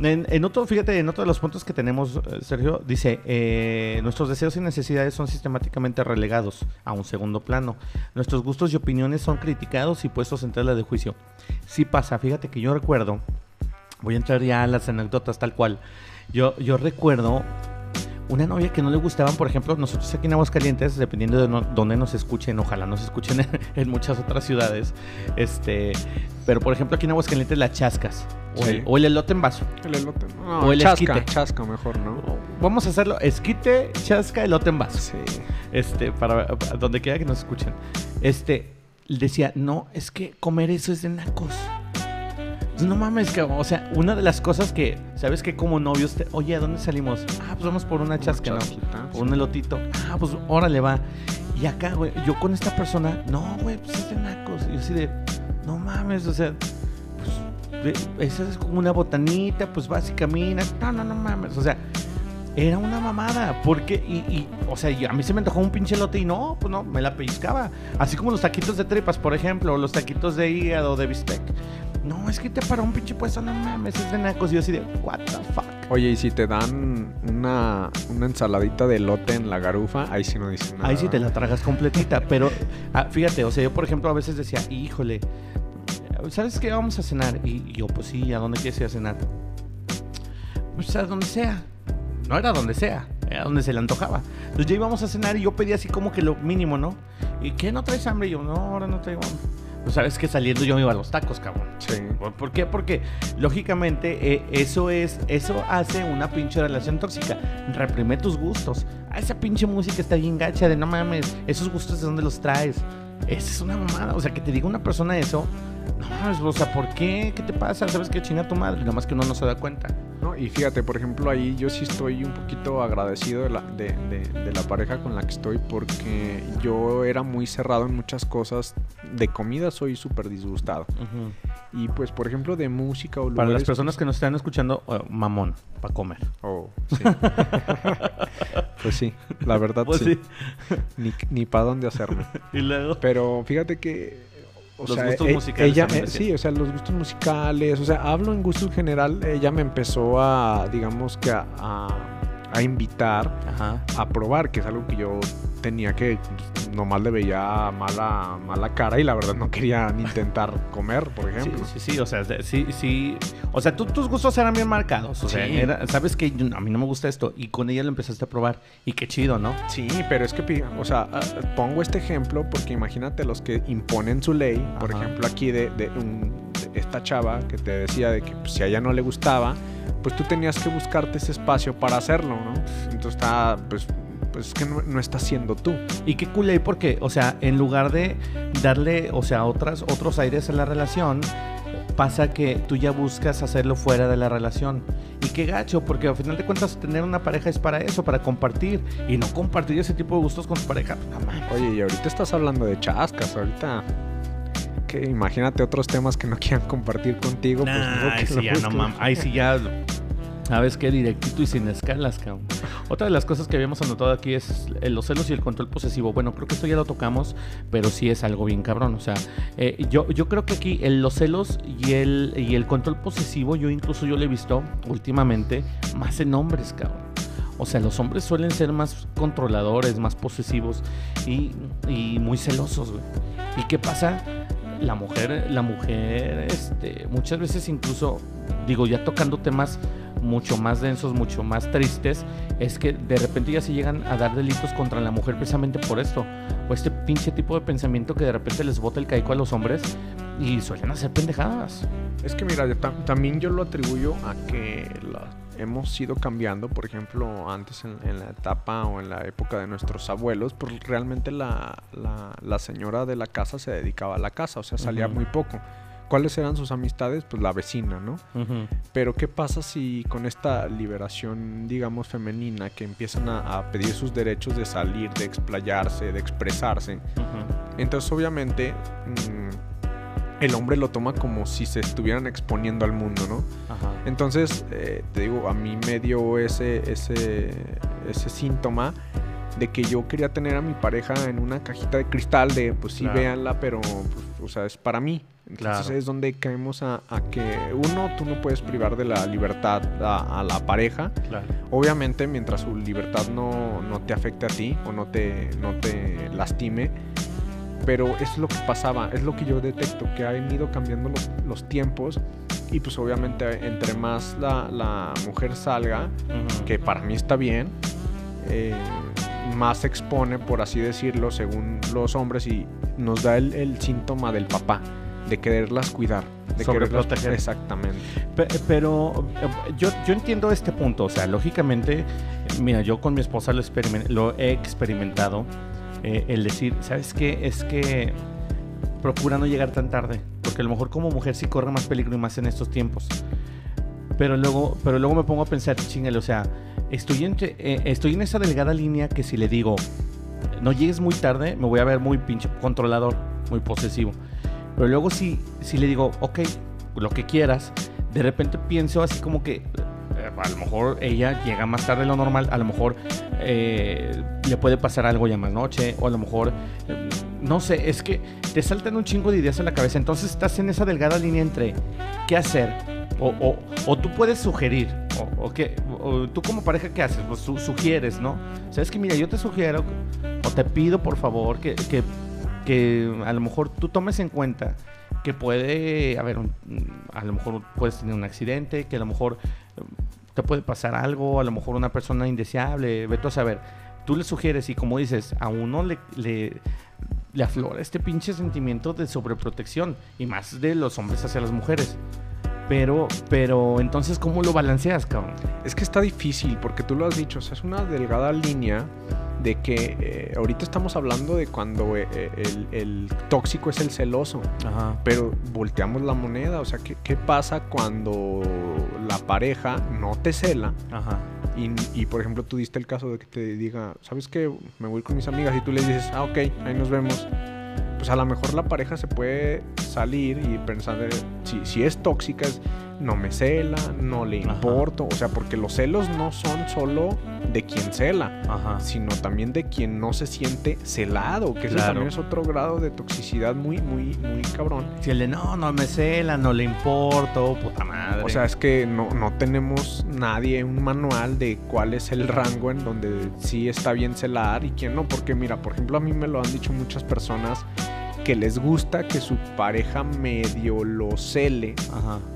En, otro, fíjate, en otro de los puntos que tenemos, eh, Sergio, dice, eh, nuestros deseos y necesidades son sistemáticamente relegados a un segundo plano. Nuestros gustos y opiniones son criticados y puestos en tela de juicio. Sí pasa, fíjate que yo recuerdo, voy a entrar ya a las anécdotas tal cual. Yo, yo recuerdo una novia que no le gustaban, por ejemplo, nosotros aquí en Aguascalientes, dependiendo de no- dónde nos escuchen, ojalá nos escuchen en, [laughs] en muchas otras ciudades, este, pero por ejemplo aquí en Aguascalientes la chascas, o, Sí. el, o el elote en vaso. El elote. No, O el chasca, esquite. chasca mejor, ¿no? Vamos a hacerlo, esquite, chasca, elote en vaso. Sí. este, para, para donde quiera que nos escuchen. Este, decía, no, es que comer eso es de nacos. No mames, que, o sea, una de las cosas que, ¿sabes que Como novios, te- oye, ¿a dónde salimos? Ah, pues vamos por una chasca, ¿no? Por un elotito. Ah, pues órale, va. Y acá, güey, yo con esta persona, no, güey, pues es de nacos. Y yo así de, no mames, o sea, pues, esa es como una botanita, pues vas y caminas. No, no, no mames, o sea, era una mamada. Porque, y, y, o sea, y a mí se me antojó un pinche elote y no, pues no, me la pellizcaba. Así como los taquitos de tripas, por ejemplo, o los taquitos de hígado, de bistec. No, es que te para un pinche puesto, no mames, es de nacos. Y yo así de, what the fuck. Oye, y si te dan una, una ensaladita de elote en la garufa, ahí sí no dicen nada. Ahí sí te la tragas completita, pero ah, fíjate, o sea, yo por ejemplo a veces decía, híjole, ¿sabes qué? Vamos a cenar. Y, y yo, pues sí, ¿a dónde quieres ir a cenar? Pues a donde sea. No era donde sea, era donde se le antojaba. Entonces ya íbamos a cenar y yo pedí así como que lo mínimo, ¿no? ¿Y qué? ¿No traes hambre? Y yo, no, ahora no traigo hambre. Pues sabes que saliendo yo me iba a los tacos, cabrón. Sí. ¿Por- ¿Por qué? Porque lógicamente eh, eso es, eso hace una pinche relación tóxica. Reprime tus gustos. Ah, esa pinche música está bien gacha de no mames. Esos gustos de dónde los traes. Esa es una mamada. O sea, que te diga una persona eso. No mames, o sea, ¿por qué? ¿Qué te pasa? ¿Sabes qué chinga tu madre? Nada más que uno no se da cuenta. No, y fíjate, por ejemplo, ahí yo sí estoy un poquito agradecido de la, de, de- de la pareja con la que estoy porque yo era muy cerrado en muchas cosas. De comida soy súper disgustado. Y pues, por ejemplo, de música o Para las lugares- personas que nos están escuchando, eh, mamón, para comer. Oh, sí. [laughs] pues sí, la verdad Pues sí. Ni, ni para dónde hacerme. [laughs] Y luego. Pero fíjate que. O Los sea, gustos e- musicales Ella, decías. sí, o sea, los gustos musicales. O sea, hablo en gusto en general. Ella me empezó a, digamos que a, a- a invitar Ajá. a probar, que es algo que yo tenía que. pues, Nomás le veía mala, mala cara y la verdad no quería ni intentar [laughs] comer, por ejemplo. sí, sí, o sea, sí, sí. O sea, tú- tus gustos eran bien marcados. O sea, Sí. era- sabes que a mí no me gusta esto. Y con ella lo empezaste a probar. Y qué chido, ¿no? Sí, pero es que, o sea, ah, pongo este ejemplo porque imagínate los que imponen su ley, por Ajá. ejemplo aquí de, de un- de esta chava que te decía de que pues, si a ella no le gustaba, pues tú tenías que buscarte ese espacio para hacerlo, ¿no? Entonces está, pues, pues es que no, no estás siendo tú. Y qué ahí porque, o sea, en lugar de darle, o sea, otras, otros aires a la relación, pasa que tú ya buscas hacerlo fuera de la relación. Y qué gacho, porque al final de cuentas tener una pareja es para eso, para compartir. Y no compartir ese tipo de gustos con tu pareja. No mames. Oye, y ahorita estás hablando de chascas, ahorita... Que imagínate otros temas que no quieran compartir contigo. pues, Nah, no, que ahí sí ya, no busques. mames. Ahí sí ya. ¿Sabes qué? Directito y sin escalas, cabrón. Otra de las cosas que habíamos anotado aquí es los celos y el control posesivo. Bueno, creo que esto ya lo tocamos, pero sí es algo bien cabrón. O sea, eh, yo, yo creo que aquí el, los celos y el, y el control posesivo, yo incluso yo lo he visto últimamente más en hombres, cabrón. O sea, los hombres suelen ser más controladores, más posesivos y, y muy celosos, güey. ¿Y qué pasa? La mujer, la mujer, este, muchas veces incluso, digo, ya tocando temas mucho más densos, mucho más tristes, es que de repente ya se llegan a dar delitos contra la mujer precisamente por esto. O este pinche tipo de pensamiento que de repente les bota el caico a los hombres y suelen hacer pendejadas. Es que mira, también yo lo atribuyo a que hemos ido cambiando, por ejemplo, antes en, la etapa o en la época de nuestros abuelos, pues realmente la, la, señora de la casa se dedicaba a la casa, o sea, salía muy poco. ¿Cuáles eran sus amistades? Pues la vecina, ¿no? Pero ¿qué pasa si con esta liberación, digamos, femenina, que empiezan a, pedir sus derechos de salir, de explayarse, de expresarse? Entonces, obviamente, mm, el hombre lo toma como si se estuvieran exponiendo al mundo, ¿no? Entonces, eh, te digo, a mí me dio ese, ese, ese síntoma de que yo quería tener a mi pareja en una cajita de cristal de, pues sí, véanla, pero, pues, o sea, es para mí. Entonces es donde caemos a, que, uno, tú no puedes privar de la libertad a, la pareja. Obviamente, mientras su libertad no, no, te afecte a ti o no te, no te lastime. Pero es lo que pasaba, es lo que yo detecto, que han ido cambiando los, los tiempos y pues obviamente entre más la, la mujer salga, que para mí está bien, eh, más se expone, por así decirlo, según los hombres y nos da el, el síntoma del papá de quererlas cuidar, de quererlas proteger. Exactamente. Pero, eh, yo, yo entiendo este punto, o sea, lógicamente, mira, yo con mi esposa lo, lo he experimentado, eh, el decir, ¿sabes qué? Es que procura no llegar tan tarde, porque a lo mejor como mujer sí corre más peligro y más en estos tiempos. Pero luego, pero luego me pongo a pensar, chingale, o sea, estoy, entre, eh, estoy en esa delgada línea que si le digo, no llegues muy tarde, me voy a ver muy pinche controlador, muy posesivo. Pero luego si, si le digo, ok, lo que quieras, de repente pienso así como que eh, a lo mejor ella llega más tarde de lo normal, a lo mejor eh, le puede pasar algo ya más noche, o a lo mejor, no sé, es que te saltan un chingo de ideas en la cabeza, entonces estás en esa delgada línea entre qué hacer, o, o, tú puedes sugerir, o, o que, tú como pareja, ¿qué haces? Pues sugieres, ¿no? Sabes que, mira, yo te sugiero, o te pido por favor que, que que a lo mejor tú tomes en cuenta que puede haber un, a lo mejor puedes tener un accidente, que a lo mejor te puede pasar algo, a lo mejor una persona indeseable, vete a saber. Tú le sugieres y como dices, a uno le, le, le aflora este pinche sentimiento de sobreprotección y más de los hombres hacia las mujeres. Pero, pero entonces, ¿cómo lo balanceas, cabrón? Es que está difícil, porque tú lo has dicho, o sea, es una delgada línea de que eh, ahorita estamos hablando de cuando eh, el, tóxico es el celoso, pero volteamos la moneda, o sea, ¿qué, ¿qué, pasa cuando la pareja no te cela? Y, y, por ejemplo tú diste el caso de que te diga, ¿sabes qué? Me voy con mis amigas y tú le dices, ah, ok, ahí nos vemos. Pues a lo mejor la pareja se puede salir y pensar, si, si es tóxica, es no me cela, no le importo. O sea, porque los celos no son solo de quien cela, sino también de quien no se siente celado, que también es otro grado de toxicidad muy, muy, muy cabrón. Si el de no, no me cela, no le importo, puta madre. O sea, es que no, no tenemos nadie un manual de cuál es el rango en donde sí está bien celar y quién no. Porque mira, por ejemplo, a mí me lo han dicho muchas personas que les gusta que su pareja medio lo cele,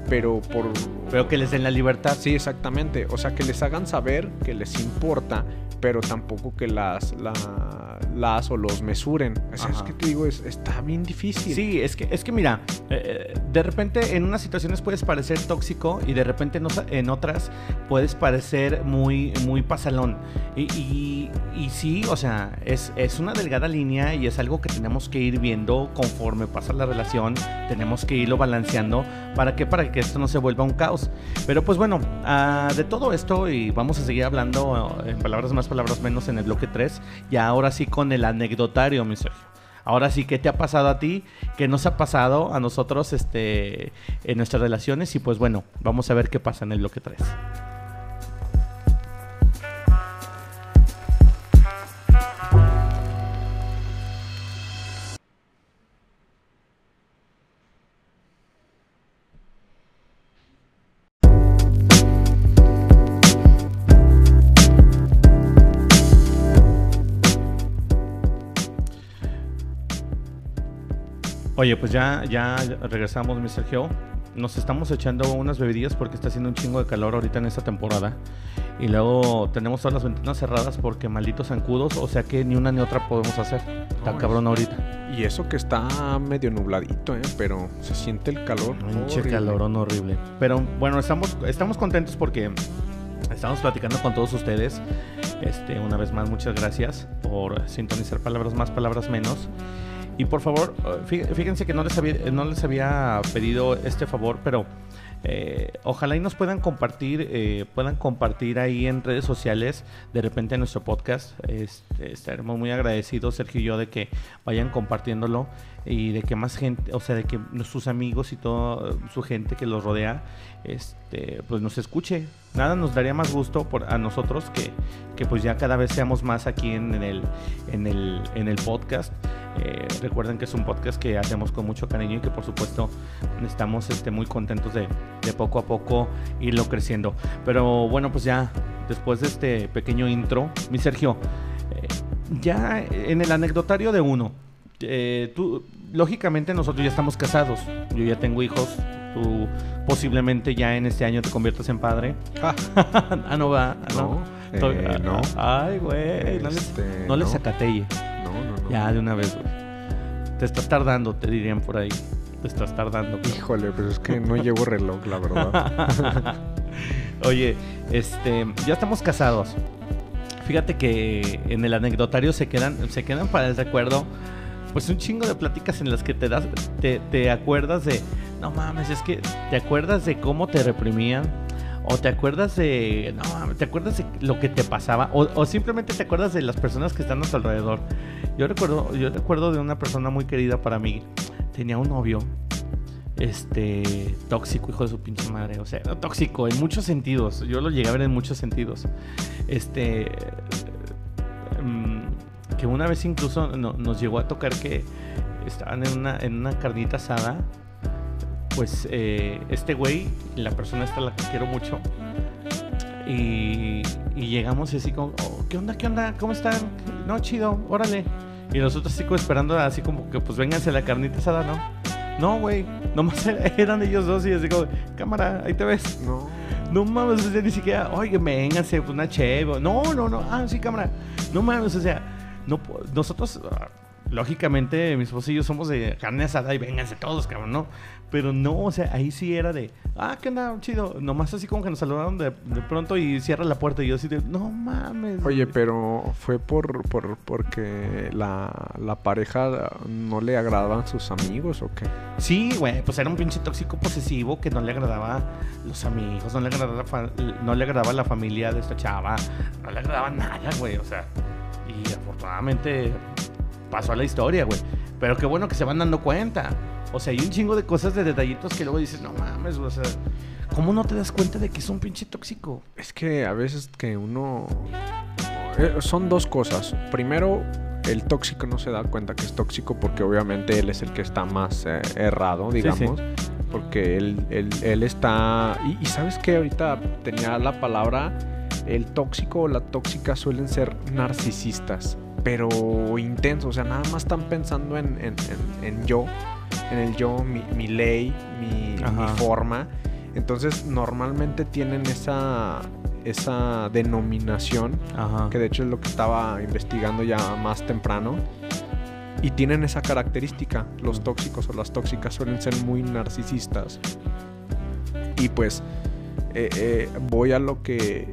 pero por... Pero que les den la libertad. Sí, exactamente. O sea, que les hagan saber que les importa, pero tampoco que las, las o los mesuren. es que te digo, es, está bien difícil. Sí, es que, es que mira, eh, de repente en unas situaciones puedes parecer tóxico y de repente en, otras puedes parecer muy, muy pasalón. Y, y, sí, o sea, es, es una delgada línea y es algo que tenemos que ir viendo conforme pasa la relación. Tenemos que irlo balanceando. ¿Para qué? Para que esto no se vuelva un caos. Pero pues bueno, ah, de todo esto y vamos a seguir hablando en palabras más palabras menos en el bloque 3. Y ahora sí con el anecdotario, mi Sergio. Ahora sí, ¿qué te ha pasado a ti? ¿Qué nos ha pasado a nosotros este, en nuestras relaciones? Y pues bueno, vamos a ver qué pasa en el bloque 3. Oye, pues ya, ya regresamos, mi Sergio. Nos estamos echando unas bebidillas porque está haciendo un chingo de calor ahorita en esta temporada. Y luego tenemos todas las ventanas cerradas porque malditos zancudos, o sea que ni una ni otra podemos hacer. Está No, cabrón ahorita. Y eso que está medio nubladito, ¿eh? Pero se siente el calor. Pinche horrible. calorón horrible. Pero bueno, estamos, estamos contentos porque estamos platicando con todos ustedes. Este, una vez más, muchas gracias por sintonizar palabras más, palabras menos. Y por favor, eh, fí- fíjense que no les había, no les había pedido este favor, pero eh, ojalá y nos puedan compartir, eh, puedan compartir ahí en redes sociales de repente nuestro podcast. Este, estaremos muy agradecidos, Sergio y yo, de que vayan compartiéndolo y de que más gente, o sea, de que sus amigos y toda su gente que los rodea, este, pues nos escuche. Nada nos daría más gusto por, a nosotros que, que pues ya cada vez seamos más aquí en, el, en, el, en el podcast. Eh, recuerden que es un podcast que hacemos con mucho cariño y que por supuesto estamos este, muy contentos de, de poco a poco irlo creciendo. Pero bueno, pues ya después de este pequeño intro, mi Sergio, eh, ya en el anecdotario de uno, eh, tú, lógicamente nosotros ya estamos casados, yo ya tengo hijos, tú posiblemente ya en este año te conviertas en padre. Ah, [laughs] ah, no va, ah, no. no, eh, no. Ay, güey, no les, Este, no les no. No, no, no. Ya, de una vez, güey. Te estás tardando, te dirían por ahí. Te estás tardando. pero- Híjole, pero es que no llevo reloj, la verdad. [laughs] Oye, este, ya estamos casados. Fíjate que en el anecdotario se quedan, se quedan para el recuerdo, pues un chingo de pláticas en las que te das, te, te acuerdas de, no mames, es que te acuerdas de cómo te reprimían, o te acuerdas de, no mames, te acuerdas de lo que te pasaba, o, simplemente te acuerdas de las personas que están a tu alrededor. Yo recuerdo, yo recuerdo de una persona muy querida para mí, tenía un novio este tóxico, hijo de su pinche madre. O sea, tóxico en muchos sentidos. Yo lo llegué a ver en muchos sentidos. Este. mm, que una vez incluso no- nos llegó a tocar que estaban en una, en una carnita asada. Pues eh, este güey, la persona esta la que quiero mucho. Y, y llegamos así como, "Oh, ¿qué onda? ¿Qué onda? ¿Cómo están? No, chido, órale. Y nosotros así como esperando, así como que pues vénganse a la carnita asada, ¿no? No, güey. Nomás [laughs] eran ellos dos y así como, cámara, ahí te ves. No. No mames, o sea, ni siquiera, oye, vénganse, pues una cheve. No, no, no. Ah, sí, cámara. No mames, o sea, no, nosotros, ah, lógicamente, mis esposos y yo somos de carne asada y vénganse todos, cabrón, ¿no? Pero no, o sea, ahí sí era de, ah, ¿qué onda? Chido. Nomás así como que nos saludaron de, de pronto y cierra la puerta y yo así de, no mames. Oye, güey". pero fue por, por porque la, la pareja no le agradaban sus amigos o qué? Sí, güey, pues era un pinche tóxico posesivo que no le agradaba los amigos, no le agradaba, no le agradaba la familia de esta chava, no le agradaba nada, güey, o sea, y afortunadamente pasó a la historia, güey. Pero qué bueno que se van dando cuenta. O sea, hay un chingo de cosas, de detallitos que luego dices, no mames, o sea, ¿cómo no te das cuenta de que es un pinche tóxico? Es que a veces que uno... eh, son dos cosas. Primero, el tóxico no se da cuenta que es tóxico porque obviamente él es el que está más eh, errado, Sí, sí. digamos. Porque él, él, él está... Y, y sabes que ahorita tenía la palabra, el tóxico o la tóxica suelen ser narcisistas, pero intensos, o sea, nada más están pensando en, en- en- en yo, en el yo, mi, mi ley, mi, forma. Entonces normalmente tienen esa, esa denominación, Ajá. que de hecho es lo que estaba investigando ya más temprano. Y tienen esa característica. Los tóxicos o las tóxicas suelen ser muy narcisistas. Y pues eh, eh, voy a lo que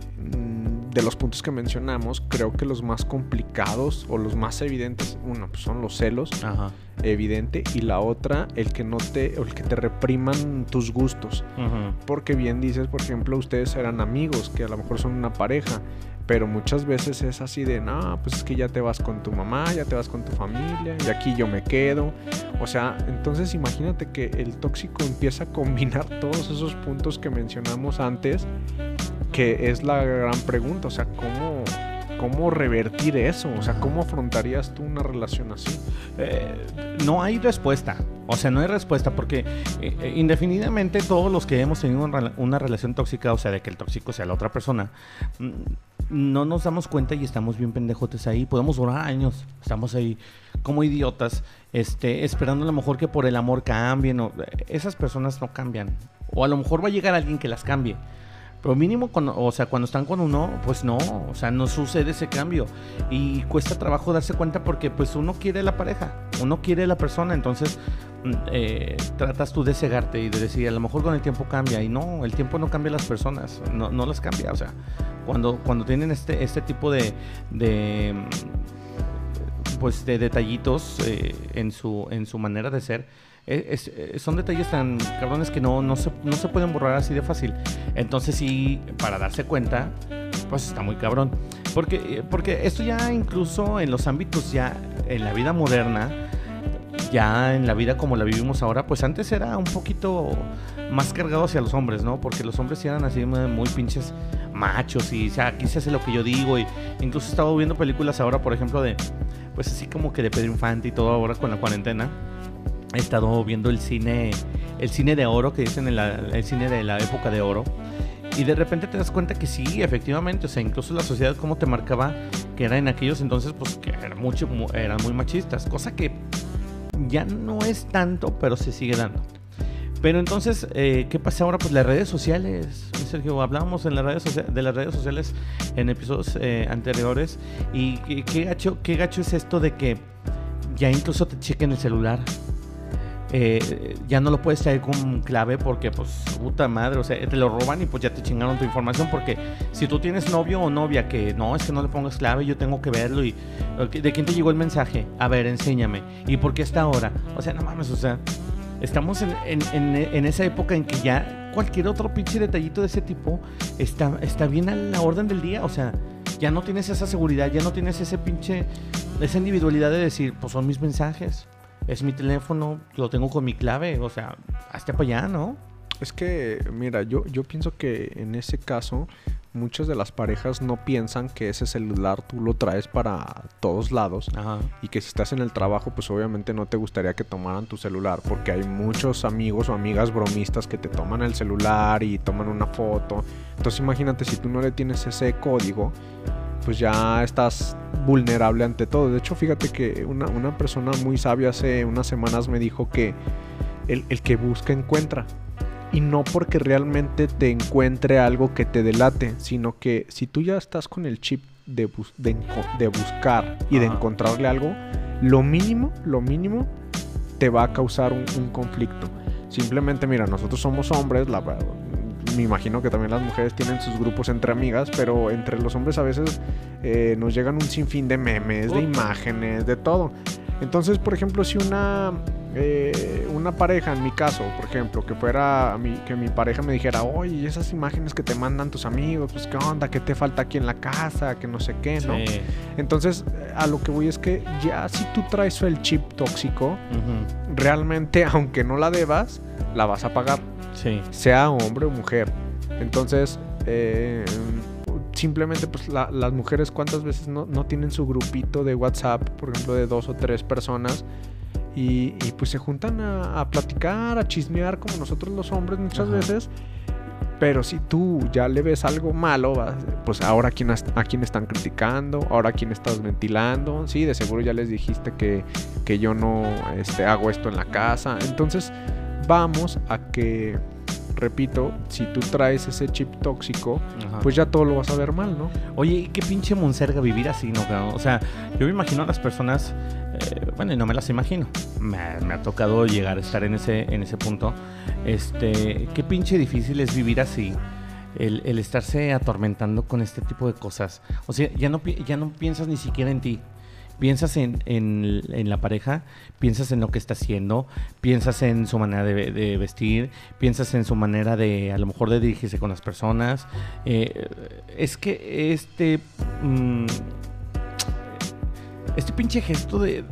de los puntos que mencionamos, creo que los más complicados o los más evidentes, uno, pues son los celos, Ajá. evidente, y la otra, el que no te, el que te repriman tus gustos. Porque bien dices, por ejemplo, ustedes eran amigos, que a lo mejor son una pareja, pero muchas veces es así de, no, pues es que ya te vas con tu mamá, ya te vas con tu familia, y aquí yo me quedo. O sea, entonces imagínate que el tóxico empieza a combinar [laughs] todos esos puntos que mencionamos antes, que es la gran pregunta, o sea, ¿cómo, cómo revertir eso? O sea, ¿cómo afrontarías tú una relación así? Eh, no hay respuesta. O sea, no hay respuesta porque eh, eh, indefinidamente todos los que hemos tenido una, una relación tóxica, o sea, de que el tóxico sea la otra persona, mm, no nos damos cuenta y estamos bien pendejotes ahí. Podemos durar años. Estamos ahí como idiotas, este, esperando a lo mejor que por el amor cambien. O, esas personas no cambian. O a lo mejor va a llegar alguien que las cambie. Pero mínimo, cuando, o sea, cuando están con uno, pues no, o sea, no sucede ese cambio. Y cuesta trabajo darse cuenta porque pues uno quiere la pareja, uno quiere la persona, entonces mm, eh, tratas tú de cegarte y de decir, a lo mejor con el tiempo cambia. Y no, el tiempo no cambia las personas, no, no las cambia. O sea, cuando, cuando tienen este, este tipo de, de pues de detallitos eh, en, su, en su manera de ser, eh, son detalles tan cabrones que no, no, se, no se pueden borrar así de fácil. Entonces sí, para darse cuenta, pues está muy cabrón. Porque, porque esto ya incluso en los ámbitos ya, en la vida moderna, ya en la vida como la vivimos ahora, pues antes era un poquito más cargado hacia los hombres, ¿no? Porque los hombres eran así muy pinches machos y o sea, aquí se hace lo que yo digo y incluso he estado viendo películas ahora, por ejemplo, de pues así como que de Pedro Infante y todo ahora con la cuarentena he estado viendo el cine, el cine de oro, que dicen el cine de la época de oro. Y de repente te das cuenta que sí, efectivamente, o sea, incluso la sociedad como te marcaba que era en aquellos entonces, pues que eran, mucho, eran muy machistas, cosa que ya no es tanto, pero se sigue dando. Pero entonces, eh, ¿qué pasa ahora? Pues las redes sociales, Sergio, hablábamos en las redes de las redes sociales en episodios eh, anteriores. Y qué gacho, qué gacho es esto de que ya incluso te chequen el celular. Eh, ya no lo puedes traer con clave porque, pues, puta madre, o sea, te lo roban y pues ya te chingaron tu información. Porque si tú tienes novio o novia que no, es que no le pongas clave, yo tengo que verlo y de quién te llegó el mensaje, a ver, enséñame. ¿Y por qué está ahora? O sea, no mames, o sea, estamos en, en, esa época en que ya cualquier otro pinche detallito de ese tipo está, está bien a la orden del día, o sea. Ya no tienes esa seguridad, ya no tienes ese pinche, esa individualidad de decir, pues son mis mensajes es mi teléfono, lo tengo con mi clave, o sea, hasta para allá, ¿no? Es que, mira, yo, yo pienso que en ese caso muchas de las parejas no piensan que ese celular tú lo traes para todos lados y que si estás en el trabajo pues obviamente no te gustaría que tomaran tu celular porque hay muchos amigos o amigas bromistas que te toman el celular y toman una foto. Entonces imagínate si tú no le tienes ese código pues ya estás vulnerable ante todo. De hecho, fíjate que una, persona muy sabia hace unas semanas me dijo que el, que busca encuentra. Y no porque realmente te encuentre algo que te delate, sino que si tú ya estás con el chip de, de, buscar y de encontrarle algo, lo mínimo, lo mínimo, te va a causar un, un conflicto. Simplemente, mira, nosotros somos hombres, la, me imagino que también las mujeres tienen sus grupos entre amigas, pero entre los hombres a veces eh, nos llegan un sinfín de memes, de imágenes, de todo. Entonces, por ejemplo, si una, eh, una pareja, en mi caso, por ejemplo, que fuera mi, que mi pareja me dijera, oye, esas imágenes que te mandan tus amigos, pues qué onda, qué te falta aquí en la casa, que no sé qué, ¿no? Entonces, a lo que voy es que ya si tú traes el chip tóxico, realmente, [laughs] aunque no la debas, la vas a pagar. Sea hombre o mujer. Entonces, eh, simplemente pues las mujeres cuántas veces no, tienen su grupito de WhatsApp, por ejemplo, de dos o tres personas. Y, pues se juntan a, platicar, a chismear como nosotros los hombres muchas veces. Pero si tú ya le ves algo malo, pues ahora a quién, a quién están criticando, ahora a quién estás ventilando. Sí, de seguro ya les dijiste que, que yo no este, hago esto en la casa. Entonces, vamos a que, repito, si tú traes ese chip tóxico, pues ya todo lo vas a ver mal, ¿no? Oye, qué pinche monserga vivir así, ¿no? O sea, yo me imagino a las personas, eh, bueno, y no me las imagino. Me, ha tocado llegar a estar en ese, en ese punto. Este, qué pinche difícil es vivir así. El, el, estarse atormentando con este tipo de cosas. O sea, ya no, ya no piensas ni siquiera en ti piensas en, en, la pareja, piensas en lo que está haciendo, piensas en su manera de, vestir, piensas en su manera de, a lo mejor, de dirigirse con las personas. Eh, es que este... Mm, este pinche gesto de,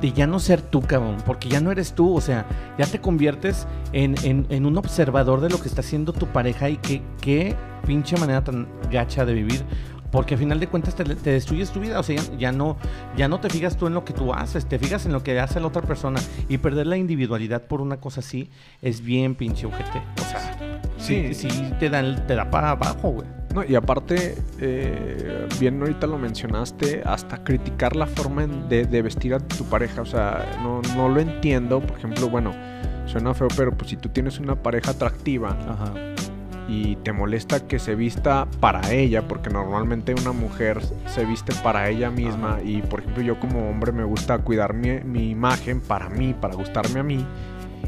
de ya no ser tú, cabrón, porque ya no eres tú, o sea, ya te conviertes en, en, un observador de lo que está haciendo tu pareja y qué, qué pinche manera tan gacha de vivir. Porque al final de cuentas te, destruyes tu vida, o sea, ya, no, ya no te fijas tú en lo que tú haces, te fijas en lo que hace la otra persona y perder la individualidad por una cosa así es bien pinche ojete. O sea, sí, sí, te, da, te da para abajo, güey. No, y aparte, eh, bien ahorita lo mencionaste, hasta criticar la forma de, vestir a tu pareja. O sea, no, no, lo entiendo. Por ejemplo, bueno, suena feo, pero pues si tú tienes una pareja atractiva y te molesta que se vista para ella, porque normalmente una mujer se viste para ella misma y por ejemplo yo como hombre me gusta cuidar mi, mi imagen para mí, para gustarme a mí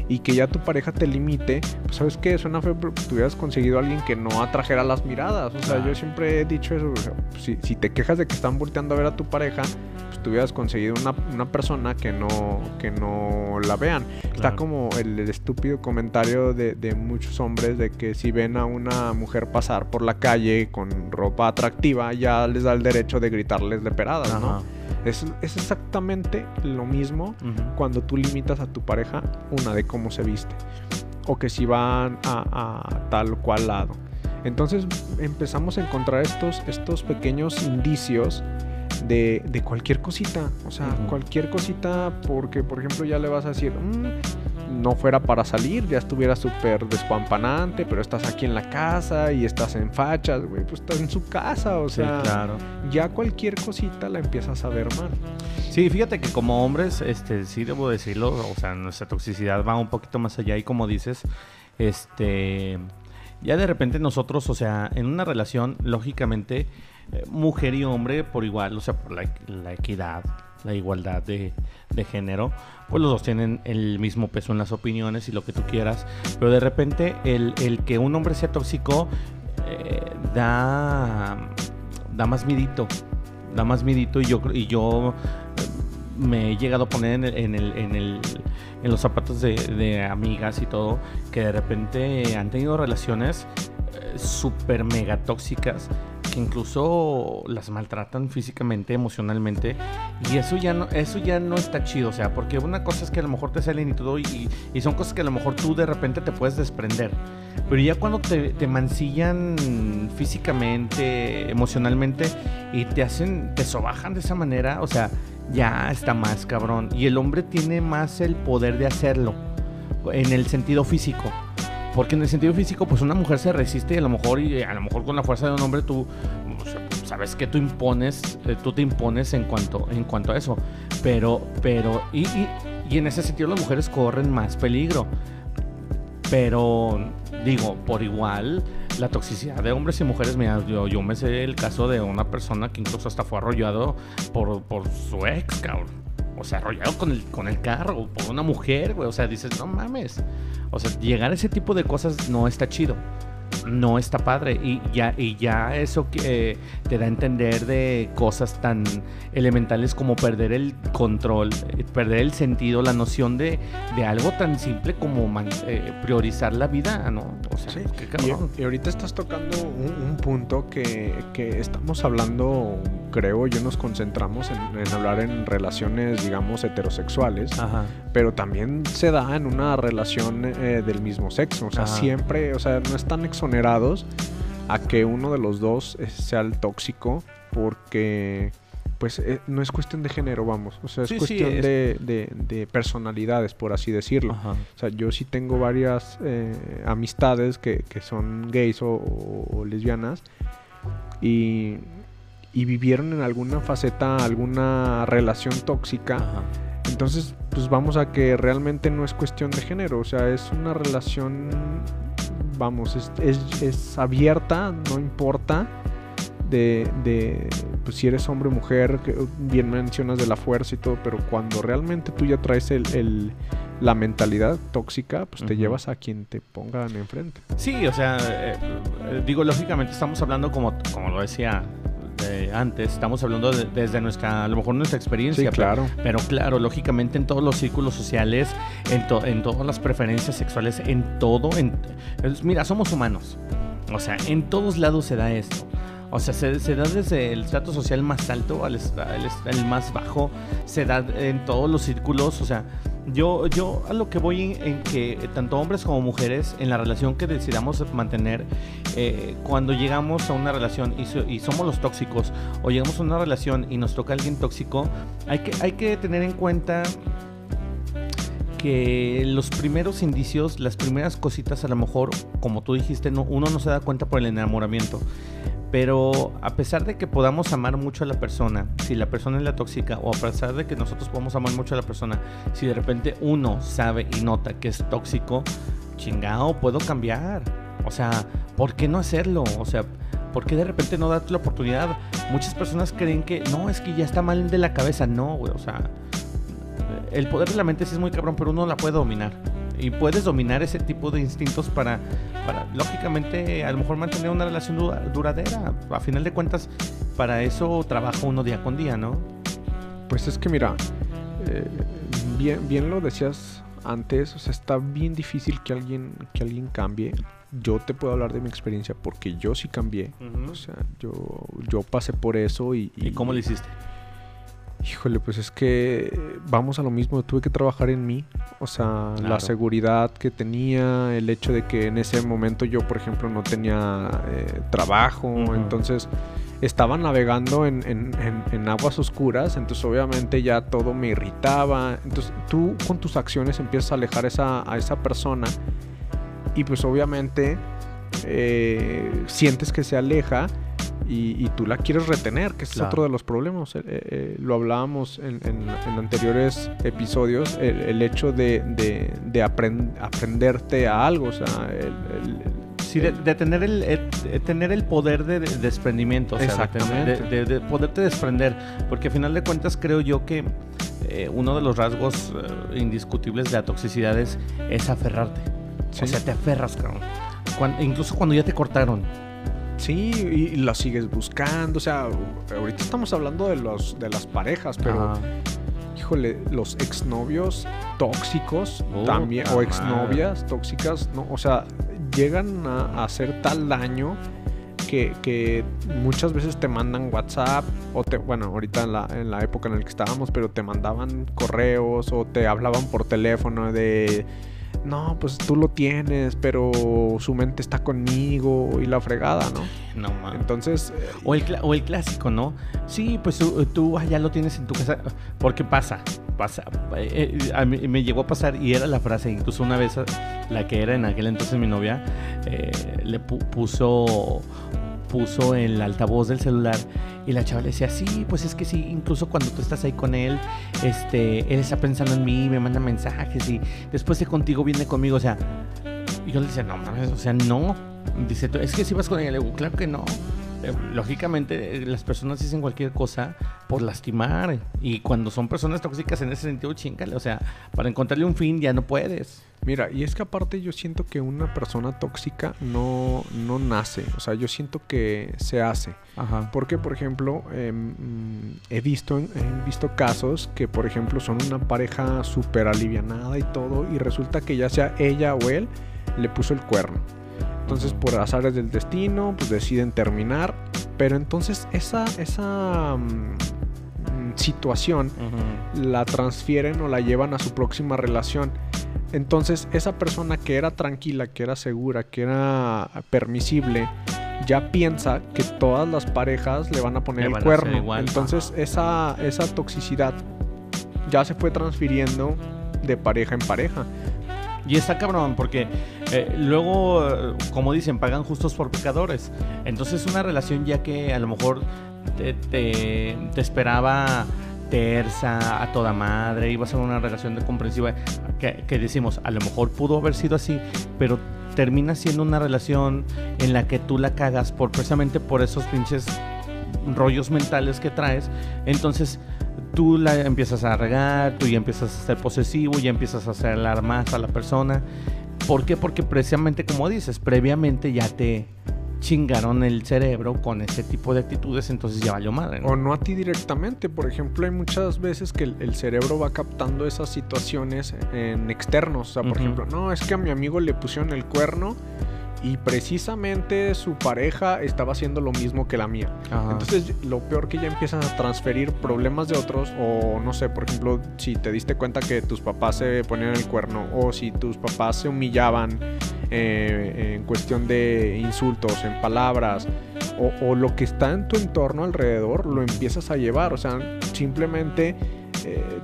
y que ya tu pareja te limite, pues sabes que suena feo, pero tú hubieras conseguido a alguien que no atrajera las miradas. O sea, yo siempre he dicho eso. si, si, te quejas de que están volteando a ver a tu pareja, pues tú hubieras conseguido una, una persona que no, que no la vean. Está como el, estúpido comentario de, de, muchos hombres de que si ven a una mujer pasar por la calle con ropa atractiva, ya les da el derecho de gritarles de peradas, ¿no? Es, exactamente lo mismo cuando tú limitas a tu pareja una de cómo se viste o que si van a, tal o cual lado. Entonces empezamos a encontrar estos, estos pequeños indicios de, cualquier cosita. O sea, cualquier cosita porque, por ejemplo, ya le vas a decir, mm, no fuera para salir, ya estuviera súper despampanante, pero estás aquí en la casa y estás en fachas, güey, pues estás en su casa, o sea, claro. ya cualquier cosita la empiezas a ver mal. Sí, fíjate que como hombres, este, sí debo decirlo, o sea, nuestra toxicidad va un poquito más allá y como dices, este, ya de repente nosotros, o sea, en una relación, lógicamente, eh, mujer y hombre por igual, o sea, por la equidad, la igualdad de, género, pues los dos tienen el mismo peso en las opiniones y lo que tú quieras, pero de repente el, que un hombre sea tóxico eh, da, da más midito, da más midito y yo, y yo eh, me he llegado a poner en, el, en, el, en los zapatos de, amigas y todo, que de repente han tenido relaciones eh, súper mega tóxicas que incluso las maltratan físicamente, emocionalmente, y eso ya no, eso ya no está chido, o sea, porque una cosa es que a lo mejor te salen y todo, y, son cosas que a lo mejor tú de repente te puedes desprender, pero ya cuando te, te mancillan físicamente, emocionalmente, y te hacen, te sobajan de esa manera, o sea, ya está más cabrón, y el hombre tiene más el poder de hacerlo, en el sentido físico. Porque en el sentido físico, pues una mujer se resiste y a lo mejor, y a lo mejor con la fuerza de un hombre tú sabes que tú impones, eh, tú te impones en cuanto, en cuanto a eso. Pero, pero, y, y, en ese sentido las mujeres corren más peligro. Pero, digo, por igual, la toxicidad de hombres y mujeres, mira, yo, yo me sé el caso de una persona que incluso hasta fue arrollado por, por su ex, cabrón. O sea, arrollado con el, con el carro, por una mujer, güey. O sea, dices, no mames. O sea, llegar a ese tipo de cosas no está chido no está padre. Y ya, y ya eso que te da a entender de cosas tan elementales como perder el control, eh, perder el sentido, la noción de, de algo tan simple como eh, priorizar la vida, ¿no? O sea, qué cabrón. Y, ahorita estás tocando un, punto que, que, estamos hablando, creo yo, nos concentramos en, hablar en relaciones, digamos, heterosexuales, pero también se da en una relación eh, del mismo sexo, o sea, siempre, o sea, no es tan exonerados a que uno de los dos eh, sea el tóxico porque pues eh, no es cuestión de género, vamos. O sea, es cuestión De, personalidades, por así decirlo. O sea, yo sí tengo varias eh, amistades que, son gays o, lesbianas y, y, vivieron en alguna faceta, alguna relación tóxica. Entonces, pues vamos a que realmente no es cuestión de género. O sea, es una relación vamos, es, abierta, no importa de, de pues, si eres hombre o mujer, que bien mencionas de la fuerza y todo, pero cuando realmente tú ya traes el, la mentalidad tóxica, pues te llevas a quien te pongan enfrente. Sí, o sea, eh, eh, digo, lógicamente estamos hablando como, como lo decía antes, estamos hablando desde nuestra, a lo mejor nuestra experiencia. claro. Pero, claro, lógicamente en todos los círculos sociales, en, en todas las preferencias sexuales, en todo, en, mira, somos humanos. O sea, en todos lados se da esto. O sea, se, da desde el trato social más alto al, el más bajo, se da en todos los círculos, o sea, yo, yo a lo que voy en, que tanto hombres como mujeres, en la relación que decidamos mantener, eh, cuando llegamos a una relación y, somos los tóxicos, o llegamos a una relación y nos toca alguien tóxico, hay que, hay que tener en cuenta que los primeros indicios, las primeras cositas, a lo mejor, como tú dijiste, no, uno no se da cuenta por el enamoramiento. Pero a pesar de que podamos amar mucho a la persona, si la persona es la tóxica, o a pesar de que nosotros podamos amar mucho a la persona, si de repente uno sabe y nota que es tóxico, chingado, puedo cambiar. O sea, ¿por qué no hacerlo? O sea, ¿por qué de repente no darte la oportunidad? Muchas personas creen que no, es que ya está mal de la cabeza. No, güey, o sea, el poder de la mente sí es muy cabrón, pero uno la puede dominar. Y puedes dominar ese tipo de instintos para, para lógicamente, a lo mejor mantener una relación duradera. A final de cuentas, para eso trabaja uno día con día, ¿no? Pues es que mira, eh, bien, bien lo decías antes, o sea, está bien difícil que alguien, que alguien cambie. Yo te puedo hablar de mi experiencia porque yo sí cambié. O sea, yo, yo pasé por eso y, y... cómo lo hiciste? Híjole, pues es que vamos a lo mismo, tuve que trabajar en mí, o sea, la seguridad que tenía, el hecho de que en ese momento yo, por ejemplo, no tenía eh, trabajo, entonces estaba navegando en, aguas oscuras, entonces obviamente ya todo me irritaba, entonces tú con tus acciones empiezas a alejar esa, a esa persona y pues obviamente eh, sientes que se aleja y, tú la quieres retener, que es otro de los problemas. Eh, eh, lo hablábamos en, anteriores episodios, el, hecho de, de, aprenderte a algo, o sea, el, de, tener el, tener el poder de, desprendimiento, o sea, de, poderte desprender, porque al final de cuentas creo yo que eh, uno de los rasgos indiscutibles de la toxicidad es, aferrarte. O sea, te aferras, cabrón. incluso cuando ya te cortaron Sí, y la sigues buscando. O sea, ahorita estamos hablando de los de las parejas, pero híjole, los exnovios tóxicos también, o exnovias tóxicas, ¿no? O sea, llegan a, hacer tal daño que, muchas veces te mandan WhatsApp, o te, bueno, ahorita en la, en la época en la que estábamos, pero te mandaban correos o te hablaban por teléfono de no, pues tú lo tienes, pero su mente está conmigo y la fregada, ¿no? No mames. Entonces. Eh, o, el, o el clásico, ¿no? Sí, pues tú, ya lo tienes en tu casa. Porque pasa, pasa. Eh, eh, a mí me llegó a pasar y era la frase, incluso una vez la que era en aquel entonces mi novia, le puso puso en el altavoz del celular y la chava le decía, sí, pues es que sí, incluso cuando tú estás ahí con él, este, él está pensando en mí, me manda mensajes y después de contigo viene conmigo, o sea, y yo le decía, no mames, o sea, no. Dice, es que si vas con él, le digo, claro que no. Eh, lógicamente eh, las personas dicen cualquier cosa por lastimar y cuando son personas tóxicas en ese sentido chingale, o sea, para encontrarle un fin ya no puedes. Mira, y es que aparte yo siento que una persona tóxica no, no nace, o sea, yo siento que se hace. Ajá. Porque, por ejemplo, em, he, visto, he visto casos que, por ejemplo, son una pareja súper alivianada y todo, y resulta que ya sea ella o él le puso el cuerno. Entonces, por azares del destino, pues deciden terminar. Pero entonces esa, esa mm, situación la transfieren o la llevan a su próxima relación. Entonces, esa persona que era tranquila, que era segura, que era permisible, ya piensa que todas las parejas le van a poner el cuerno. Entonces, esa, esa toxicidad ya se fue transfiriendo de pareja en pareja. Y está cabrón, porque eh, luego, como dicen, pagan justos por pecadores. Entonces, una relación ya que a lo mejor te, esperaba tersa, a toda madre, iba a ser una relación de comprensiva, que, que, decimos, a lo mejor pudo haber sido así, pero termina siendo una relación en la que tú la cagas por precisamente por esos pinches rollos mentales que traes. Entonces, tú la empiezas a regar, tú ya empiezas a ser posesivo, ya empiezas a hacer más a la persona. ¿Por qué? Porque precisamente como dices, previamente ya te chingaron el cerebro con ese tipo de actitudes, entonces ya valió madre. O no a ti directamente. Por ejemplo, hay muchas veces que el, cerebro va captando esas situaciones en externos. O sea, por ejemplo, no, es que a mi amigo le pusieron el cuerno y precisamente su pareja estaba haciendo lo mismo que la mía. Entonces, lo peor que ya empiezan a transferir problemas de otros, o no sé, por ejemplo, si te diste cuenta que tus papás se ponían el cuerno, o si tus papás se humillaban eh, en cuestión de insultos, en palabras, o, lo que está en tu entorno alrededor, lo empiezas a llevar. O sea, simplemente. Eh,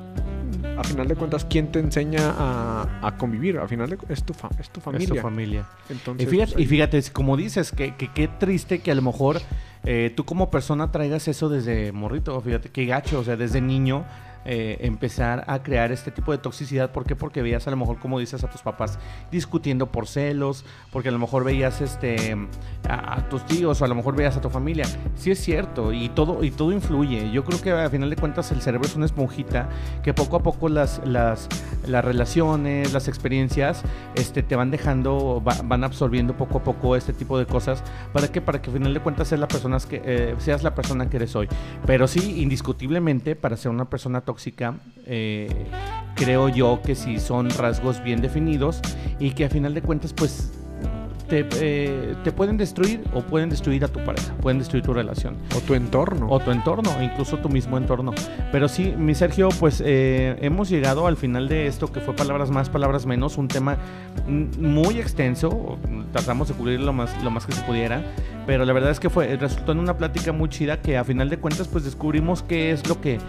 a final de cuentas, ¿quién te enseña a, convivir? A final de es tu, es tu familia. Es tu familia. Entonces, y, fíjate, y fíjate, como dices, que qué triste que a lo mejor eh, tú como persona traigas eso desde morrito, fíjate qué gacho, o sea, desde niño eh, empezar a crear este tipo de toxicidad. ¿Por qué? Porque veías a lo mejor, como dices, a tus papás discutiendo por celos, porque a lo mejor veías este, a, tus tíos o a lo mejor veías a tu familia. Sí es cierto y todo, y todo influye. Yo creo que a final de cuentas el cerebro es una esponjita que poco a poco las, las, las relaciones, las experiencias este, te van dejando, van absorbiendo poco a poco este tipo de cosas. ¿Para que Para que a final de cuentas seas la persona que, eh, seas la persona que eres hoy. Pero sí, indiscutiblemente, para ser una persona tóxica, eh, creo yo que sí son rasgos bien definidos y que a final de cuentas pues te, eh, te, pueden destruir o pueden destruir a tu pareja, pueden destruir tu relación. O tu entorno. O tu entorno, incluso tu mismo entorno. Pero sí, mi Sergio, pues eh, hemos llegado al final de esto que fue palabras más, palabras menos, un tema muy extenso, tratamos de cubrir lo más, lo más que se pudiera, pero la verdad es que fue, resultó en una plática muy chida que a final de cuentas pues descubrimos qué es lo que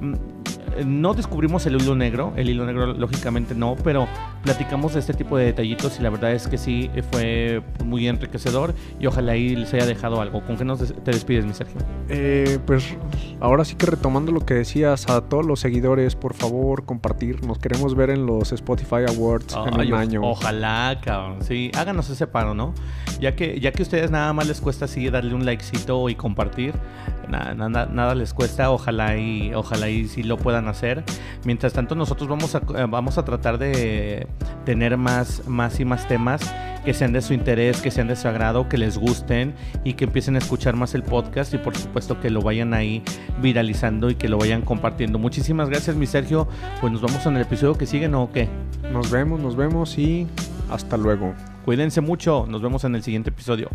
mm, no descubrimos el hilo negro, el hilo negro lógicamente no, pero platicamos de este tipo de detallitos y la verdad es que sí fue muy enriquecedor y ojalá ahí les haya dejado algo. ¿Con qué nos te despides, mi Sergio? Eh, pues ahora sí que retomando lo que decías, a todos los seguidores, por favor, compartir. Nos queremos ver en los Spotify Awards en un año. Ojalá, cabrón. Sí, háganos ese paro, ¿no? Ya que, ya que ustedes nada más les cuesta así darle un likecito y compartir, nada, nada, nada les cuesta, ojalá y, ojalá y si lo puedan hacer. Mientras tanto, nosotros vamos a, eh, vamos a tratar de tener más, más y más temas que sean de su interés, que sean de su agrado, que les gusten y que empiecen a escuchar más el podcast y por supuesto que lo vayan ahí viralizando y que lo vayan compartiendo. Muchísimas gracias, mi Sergio. Pues nos vamos en el episodio que sigue, ¿no? qué? Nos vemos, nos vemos y hasta luego. Cuídense mucho, nos vemos en el siguiente episodio.